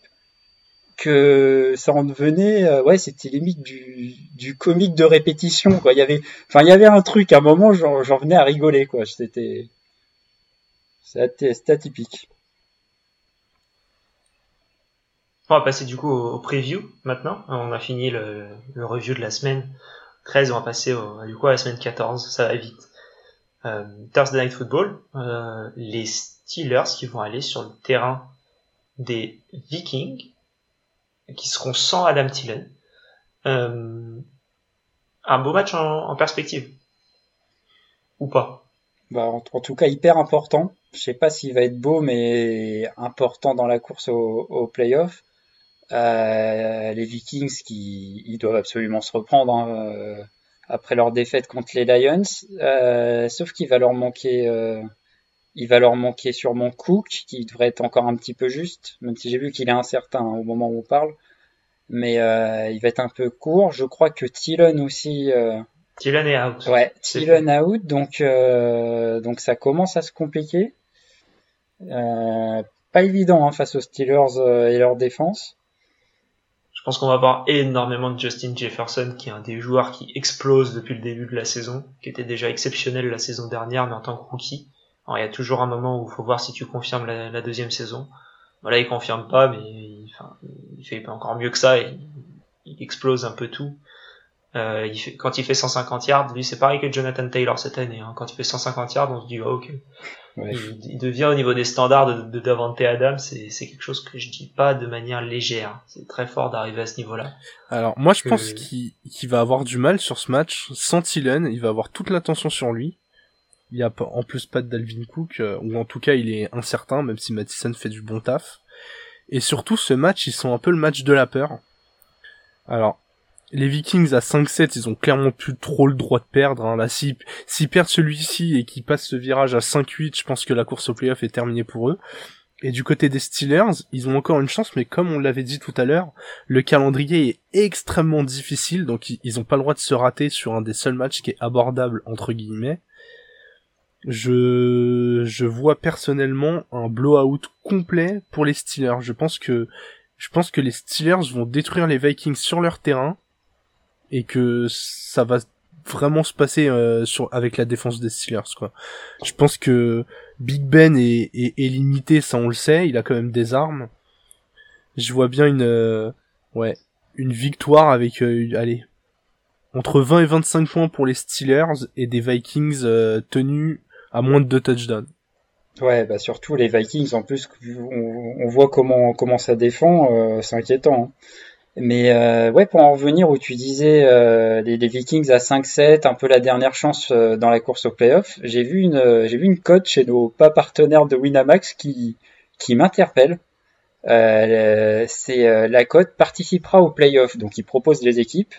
que ça en devenait euh, ouais c'était limite du, du comique de répétition quoi. Il y avait enfin il y avait un truc à un moment j'en venais à rigoler quoi. C'était c'était atypique. On va passer du coup au, preview maintenant. On a fini le, le, review de la semaine 13, on va passer au, du coup à la semaine 14, ça va vite. Euh, Thursday Night Football, euh, les Steelers qui vont aller sur le terrain des Vikings, qui seront sans Adam Thielen. Euh, un beau match en, perspective. Ou pas bah, en, tout cas, hyper important. Je sais pas s'il va être beau, mais important dans la course au, au playoff. Euh, les Vikings qui ils doivent absolument se reprendre hein, euh, après leur défaite contre les Lions, sauf qu'il va leur manquer, il va leur manquer sûrement Cook qui devrait être encore un petit peu juste, même si j'ai vu qu'il est incertain hein, au moment où on parle, mais il va être un peu court. Je crois que Thielen aussi. Thielen est out. Ouais, Thielen out, donc donc ça commence à se compliquer. pas évident hein, face aux Steelers et leur défense. Je pense qu'on va voir énormément de Justin Jefferson, qui est un des joueurs qui explose depuis le début de la saison, qui était déjà exceptionnel la saison dernière, mais en tant que rookie. Alors, il y a toujours un moment où il faut voir si tu confirmes la, deuxième saison. Voilà, il confirme pas, mais il, enfin, il fait encore mieux que ça et il, explose un peu tout. Euh, il fait, quand il fait 150 yards, lui c'est pareil que Jonathan Taylor cette année. Hein. Quand il fait 150 yards, on se dit oh, ok, il, devient au niveau des standards de, de Davante Adams, c'est quelque chose que je dis pas de manière légère. C'est très fort d'arriver à ce niveau-là. Alors moi je pense qu'il va avoir du mal sur ce match sans Thielen, il va avoir toute l'attention sur lui. Il y a en plus pas de Dalvin Cook, euh, ou en tout cas il est incertain, même si Mattison fait du bon taf. Et surtout ce match, ils sont un peu le match de la peur. Alors, les Vikings à 5-7, ils ont clairement plus trop le droit de perdre. Hein. Là, s'ils perdent celui-ci et qu'ils passent ce virage à 5-8, je pense que la course au playoff est terminée pour eux. Et du côté des Steelers, ils ont encore une chance, mais comme on l'avait dit tout à l'heure, le calendrier est extrêmement difficile, donc ils ont pas le droit de se rater sur un des seuls matchs qui est abordable entre guillemets. Je, je vois personnellement un blowout complet pour les Steelers. Je pense que, je pense que les Steelers vont détruire les Vikings sur leur terrain et que ça va vraiment se passer euh, sur avec la défense des Steelers quoi. Je pense que Big Ben est, est, limité, ça on le sait, il a quand même des armes. Je vois bien une euh, ouais, une victoire avec euh, allez entre 20 et 25 points pour les Steelers et des Vikings tenus à moins de deux touchdowns. Ouais, bah surtout les Vikings en plus on, voit comment comment ça défend, c'est inquiétant. Hein. Mais euh, ouais, pour en revenir où tu disais euh, les, Vikings à 5-7, un peu la dernière chance euh, dans la course au playoff, j'ai vu une euh, j'ai une cote chez nos pas partenaires de Winamax qui qui m'interpelle. c'est la cote participera au playoff, donc ils proposent les équipes.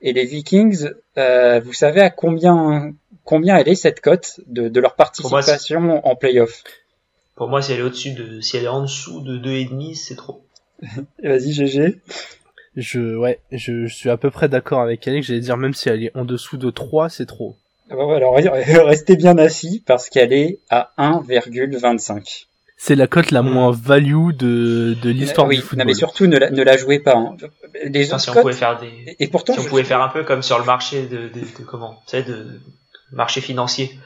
Et les Vikings, vous savez à combien combien elle est cette cote de, de leur participation en playoff? Pour moi, si elle est au-dessus de si elle est en dessous de 2,5, c'est trop. Vas-y, GG. Je, ouais, je, suis à peu près d'accord avec Alex. J'allais dire, même si elle est en dessous de 3, c'est trop. Ah bah alors, restez bien assis parce qu'elle est à 1,25. C'est la cote la moins value de, de l'histoire du football. Non, mais surtout, ne la, ne la jouez pas. Hein. Les si on pouvait faire des, et pourtant, si on pouvait faire un peu comme sur le marché de, de, de comment, tu sais, de marché financier.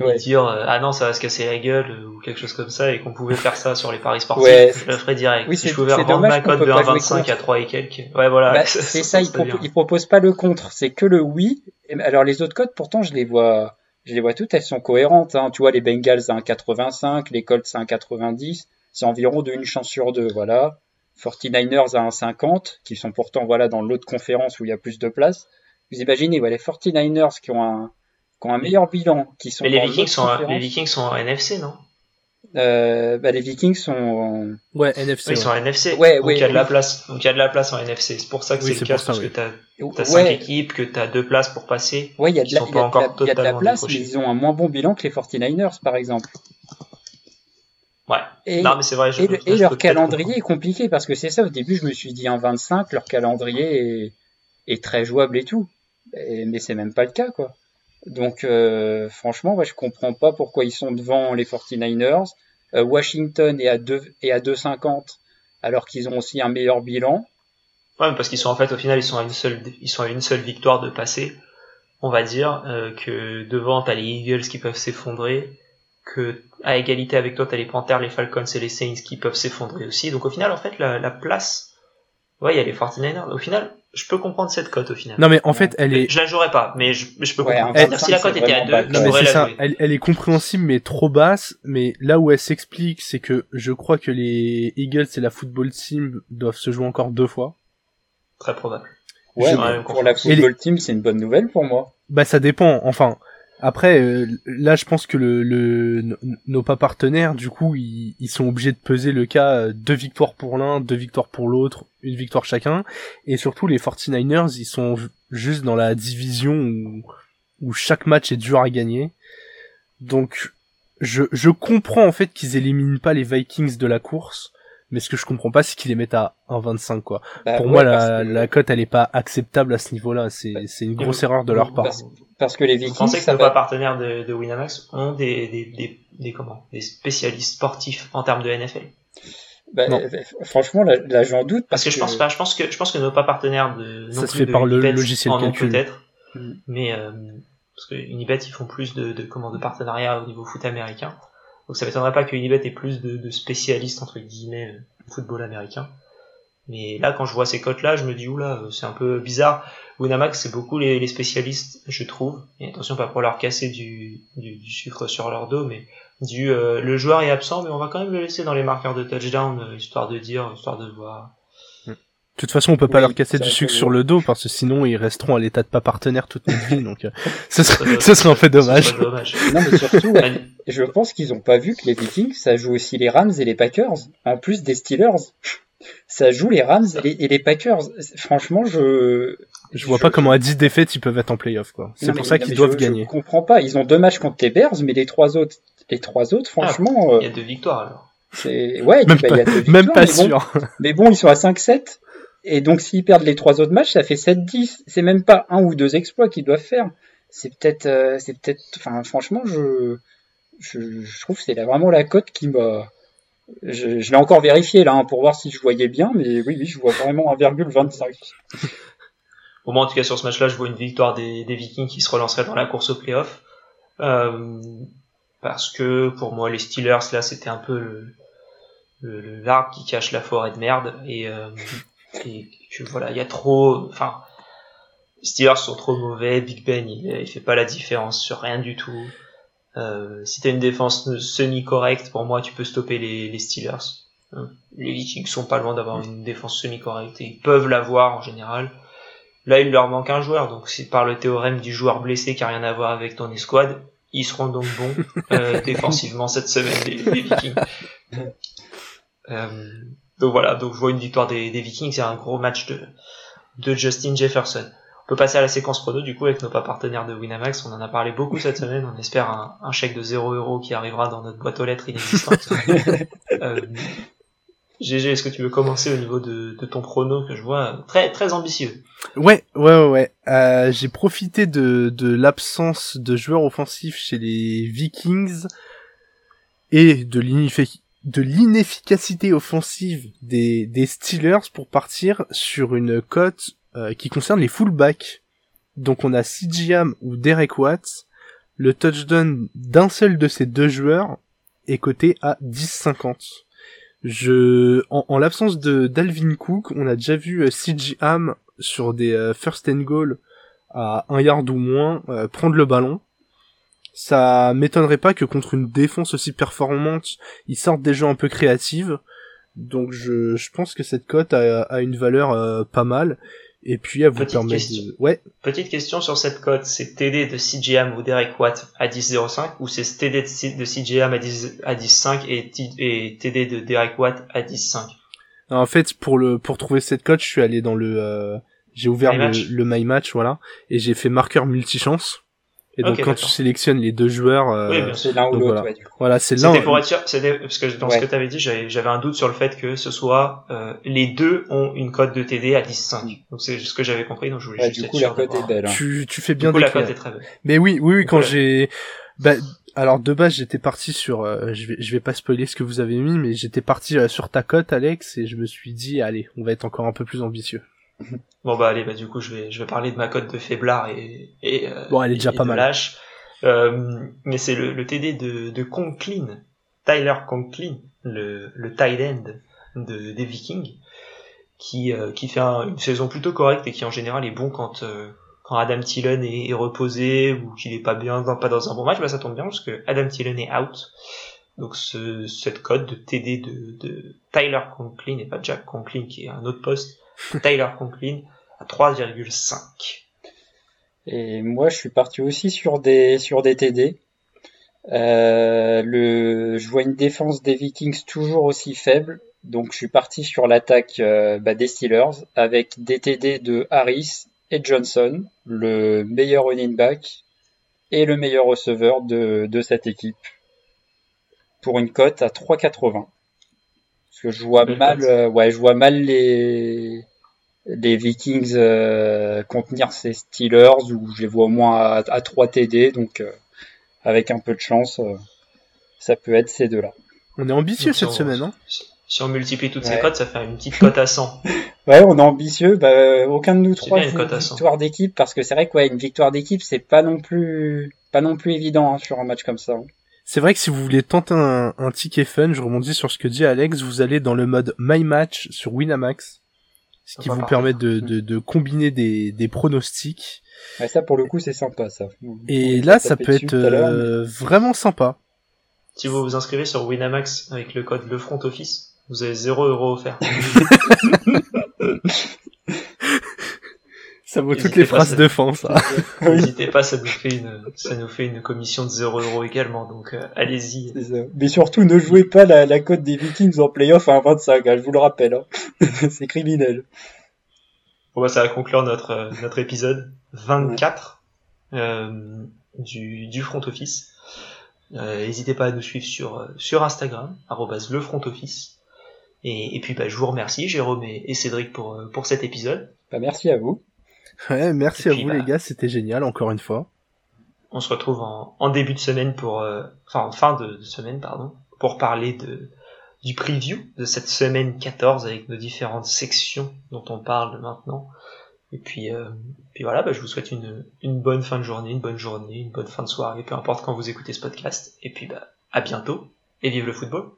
Ouais. dire euh, ah non ça va se casser la gueule euh, ou quelque chose comme ça et qu'on pouvait faire ça sur les paris sportifs ouais. je le ferais direct. Oui, si je pouvais revendre ma cote de 1,25 à 3 et quelques. Ouais voilà. Bah, c'est ça, ça il, propose pas le contre c'est que le oui. Alors les autres cotes pourtant je les vois je les vois toutes elles sont cohérentes hein. tu vois les Bengals à 1,85 les Colts à 1,90 c'est environ de une chance sur deux voilà. 49ers à 1,50 qui sont pourtant voilà dans l'autre conférence où il y a plus de place. Vous imaginez ouais, les 49ers qui ont un qui ont un meilleur bilan, qui sont. Mais les Vikings sont, les Vikings sont en NFC, non? Euh, bah, les Vikings sont en... ouais NFC. ils sont en NFC. Ouais, donc il y a de la place. Donc il y a de la place en NFC. C'est pour ça que c'est le cas parce que t'as as cinq équipes, que t'as deux places pour passer. Ouais, il y a de la, y y a de la place, mais ils ont un moins bon bilan que les 49ers, par exemple. Ouais. Et, non, mais c'est vrai. Je, et, leur calendrier est compliqué parce que c'est ça. Au début, je me suis dit en 25, leur calendrier est, est très jouable et tout. mais c'est même pas le cas, quoi. Donc euh, franchement, ouais, je comprends pas pourquoi ils sont devant les 49ers. Euh, Washington est à 2 et à 2,50 alors qu'ils ont aussi un meilleur bilan. Ouais, parce qu'ils sont en fait au final ils sont à une seule ils sont à une seule victoire de passer. On va dire euh, que devant t'as les Eagles qui peuvent s'effondrer, que à égalité avec toi, t'as les Panthers, les Falcons et les Saints qui peuvent s'effondrer aussi. Donc au final, en fait, la, la place, ouais, y a les 49ers. Au final, je peux comprendre cette cote au final. Non mais en fait, elle est. Je la jouerais pas, mais je, je peux comprendre. Elle, si la cote était à 2, je pourrais la ça. Elle, elle, est compréhensible mais trop basse. Mais là où elle s'explique, c'est que je crois que les Eagles et la football team doivent se jouer encore deux fois. Très probable. Ouais, pour la football team, c'est une bonne nouvelle pour moi. Bah ça dépend. Enfin, après, euh, là, je pense que le, le, nos pas partenaires, du coup, ils, sont obligés de peser le cas euh, deux victoires pour l'un, deux victoires pour l'autre, une victoire chacun. Et surtout, les 49ers, ils sont juste dans la division où, où chaque match est dur à gagner. Donc, je, je comprends en fait qu'ils éliminent pas les Vikings de la course mais ce que je comprends pas, c'est qu'ils les mettent à 1,25 quoi. Bah Pour moi, la, la cote, elle est pas acceptable à ce niveau-là. C'est, c'est une grosse erreur de leur part. Parce, que les Vikings, je pensais que nos pas partenaires de, de Winamax ont des, des, des, des, comment, des spécialistes sportifs en termes de NFL. Bah, franchement, là, là j'en doute. Parce, que, je pense pas. Je pense que je pense que nos pas partenaires de ça se fait par le logiciel calcul. peut-être, mm. mais euh, parce que Unibet ils font plus de, de comment de partenariats au niveau foot américain. Donc ça m'étonnerait pas que Unibet ait plus de, de spécialistes entre guillemets euh, football américain. Mais là, quand je vois ces cotes-là, je me dis, oula, euh, c'est un peu bizarre. Winamax, c'est beaucoup les, spécialistes, je trouve. Et attention, pas pour leur casser du, du, du sucre sur leur dos, mais du euh, le joueur est absent, mais on va quand même le laisser dans les marqueurs de touchdown, histoire de dire, histoire de voir. De toute façon, on peut pas leur casser du sucre sur le dos parce que sinon ils resteront à l'état de pas partenaire toute notre vie, donc ce, serait, ce serait un peu dommage. non, mais surtout, je pense qu'ils ont pas vu que les Vikings, ça joue aussi les Rams et les Packers, en plus des Steelers. Ça joue les Rams et les, Packers. Franchement, je. Je vois pas comment à 10 défaites ils peuvent être en playoff, quoi. C'est pour ça qu'ils doivent gagner. Je comprends pas. Ils ont deux matchs contre les Bears, mais les trois autres, les trois autres, ah, franchement. il y a deux victoires alors. C'est ouais, même, bah, pas, y a deux victoires, même pas sûr. mais bon, ils sont à 5-7. Et donc s'ils perdent les trois autres matchs, ça fait 7-10. C'est même pas un ou deux exploits qu'ils doivent faire. C'est peut-être, euh, c'est peut-être, enfin franchement, je, je, trouve que c'est vraiment la cote qui m'a. Je, l'ai encore vérifié là hein, pour voir si je voyais bien, mais oui, oui, je vois vraiment 1,25. Au moins, en tout cas, sur ce match-là, je vois une victoire des, Vikings qui se relancerait dans la course au playoff. Euh, parce que pour moi, les Steelers, là, c'était un peu le, l'arbre qui cache la forêt de merde. Et, euh, que voilà, il y a trop. Enfin, les Steelers sont trop mauvais. Big Ben, il, il fait pas la différence sur rien du tout. Euh, si t'as une défense semi-correcte, pour moi, tu peux stopper les, les Steelers. Hein. Les Vikings sont pas loin d'avoir une défense semi-correcte et ils peuvent l'avoir en général. Là, il leur manque un joueur, donc c'est par le théorème du joueur blessé qui a rien à voir avec ton escouade, ils seront donc bons euh, défensivement cette semaine les, les Vikings. Euh, donc voilà, donc je vois une victoire des, des Vikings, c'est un gros match de, de Justin Jefferson. On peut passer à la séquence chrono du coup avec nos pas partenaires de Winamax. On en a parlé beaucoup cette semaine. On espère un, un chèque de 0 euros qui arrivera dans notre boîte aux lettres inexistante. euh, GG, est-ce que tu veux commencer au niveau de, de, ton chrono que je vois très très ambitieux? Ouais, ouais, ouais. ouais. Euh, J'ai profité de, de l'absence de joueurs offensifs chez les Vikings et de l'inefficacité offensive des, des Steelers pour partir sur une cote euh, qui concerne les fullbacks. Donc on a CGM ou Derek Watts. Le touchdown d'un seul de ces deux joueurs est coté à 10,50. Je, en, l'absence de d'Alvin Cook, on a déjà vu euh, CGM sur des euh, first and goal à un yard ou moins prendre le ballon. Ça m'étonnerait pas que contre une défense aussi performante, ils sortent des jeux un peu créatives. Donc je, je pense que cette cote a, a une valeur pas mal. Et puis elle vous Petite permet question. de... Ouais. Petite question sur cette cote, c'est TD de CGM ou Derek Watt à 10.05 ou c'est TD de CGM à 10 à 10.5 et, et TD de Derek Watt à 10.5 En fait, pour le pour trouver cette cote, je suis allé dans le euh, j'ai ouvert le, le My Match voilà et j'ai fait marqueur multichance et donc quand tu sélectionnes les deux joueurs, euh, c'est l'un ou l'autre. Voilà, voilà c'est l'un. C'était pour être sûr, parce que dans ce que tu avais dit, j'avais un doute sur le fait que ce soit euh, les deux ont une cote de TD à 10,5. Donc c'est ce que j'avais compris, donc je voulais juste du coup, la cote est belle. Hein. Tu, tu fais bien. Du coup, la cote est très belle. Mais oui, oui, oui, quand j'ai, bah, alors de base j'étais parti sur, euh, je vais, je vais pas spoiler ce que vous avez mis, mais j'étais parti euh, sur ta cote, Alex, et je me suis dit, allez, on va être encore un peu plus ambitieux. Bon bah allez, bah du coup je vais, je vais parler de ma cote de faiblard et, et bon, elle est déjà pas mal. Lâche. mais c'est le, le, TD de, de Conklin, Tyler Conklin, le, le tight end de, des Vikings, qui, qui fait une saison plutôt correcte et qui en général est bon quand, quand Adam Thielen est, reposé ou qu'il est pas bien, pas dans un bon match, bah ça tombe bien parce que Adam Thielen est out. Donc ce, cette code de TD de, de Tyler Conklin et pas Jack Conklin qui est un autre poste, Tyler Conklin à 3,5. Et moi je suis parti aussi sur des sur des TD. Euh, le, je vois une défense des Vikings toujours aussi faible, donc je suis parti sur l'attaque euh, bah, des Steelers avec des TD de Harris, et Johnson, le meilleur running back et le meilleur receveur de, de cette équipe, pour une cote à 3,80. Parce que je vois mal, euh, ouais, je vois mal les les Vikings euh, contenir ces Steelers ou je les vois au moins à, 3 TD, donc euh, avec un peu de chance, ça peut être ces deux-là. On est ambitieux cette semaine, hein si on multiplie toutes ces cotes, ça fait une petite cote à 100. ouais, on est ambitieux. Bah, aucun de nous trois fait une, victoire d'équipe parce que c'est vrai que une victoire d'équipe, c'est pas non plus pas non plus évident hein, sur un match comme ça. Hein. C'est vrai que si vous voulez tenter un, un, ticket fun, je rebondis sur ce que dit Alex, vous allez dans le mode My Match sur Winamax, ce qui vous permet de, de, de, combiner des, des pronostics. Ouais, ça pour le coup c'est sympa ça. Et là ça peut être euh, vraiment sympa. Si vous vous inscrivez sur Winamax avec le code le front office, vous avez 0 euros offert. ça vaut toutes les phrases de fin, ça. N'hésitez pas, ça nous fait une, ça nous fait une commission de 0 euros également, donc euh, allez-y. Mais surtout, ne jouez pas la, la cote des Vikings en playoff à 25, hein, je vous le rappelle. Hein. C'est criminel. Bon bah ça va conclure notre, euh, notre épisode 24 euh, du, du front office. Euh, n'hésitez pas à nous suivre sur, sur Instagram, le front office. Et, et puis bah, je vous remercie Jérôme et, Cédric pour, euh, pour cet épisode. Bah, merci à vous. Ouais, merci à vous les bah, gars, c'était génial encore une fois. On se retrouve en, en début de semaine pour, euh, enfin en fin de, semaine pardon, pour parler de du preview de cette semaine 14 avec nos différentes sections dont on parle maintenant. Et puis, euh, puis voilà, bah, je vous souhaite une, une bonne fin de journée, une bonne journée, une bonne fin de soirée, peu importe quand vous écoutez ce podcast. Et puis bah, à bientôt et vive le football.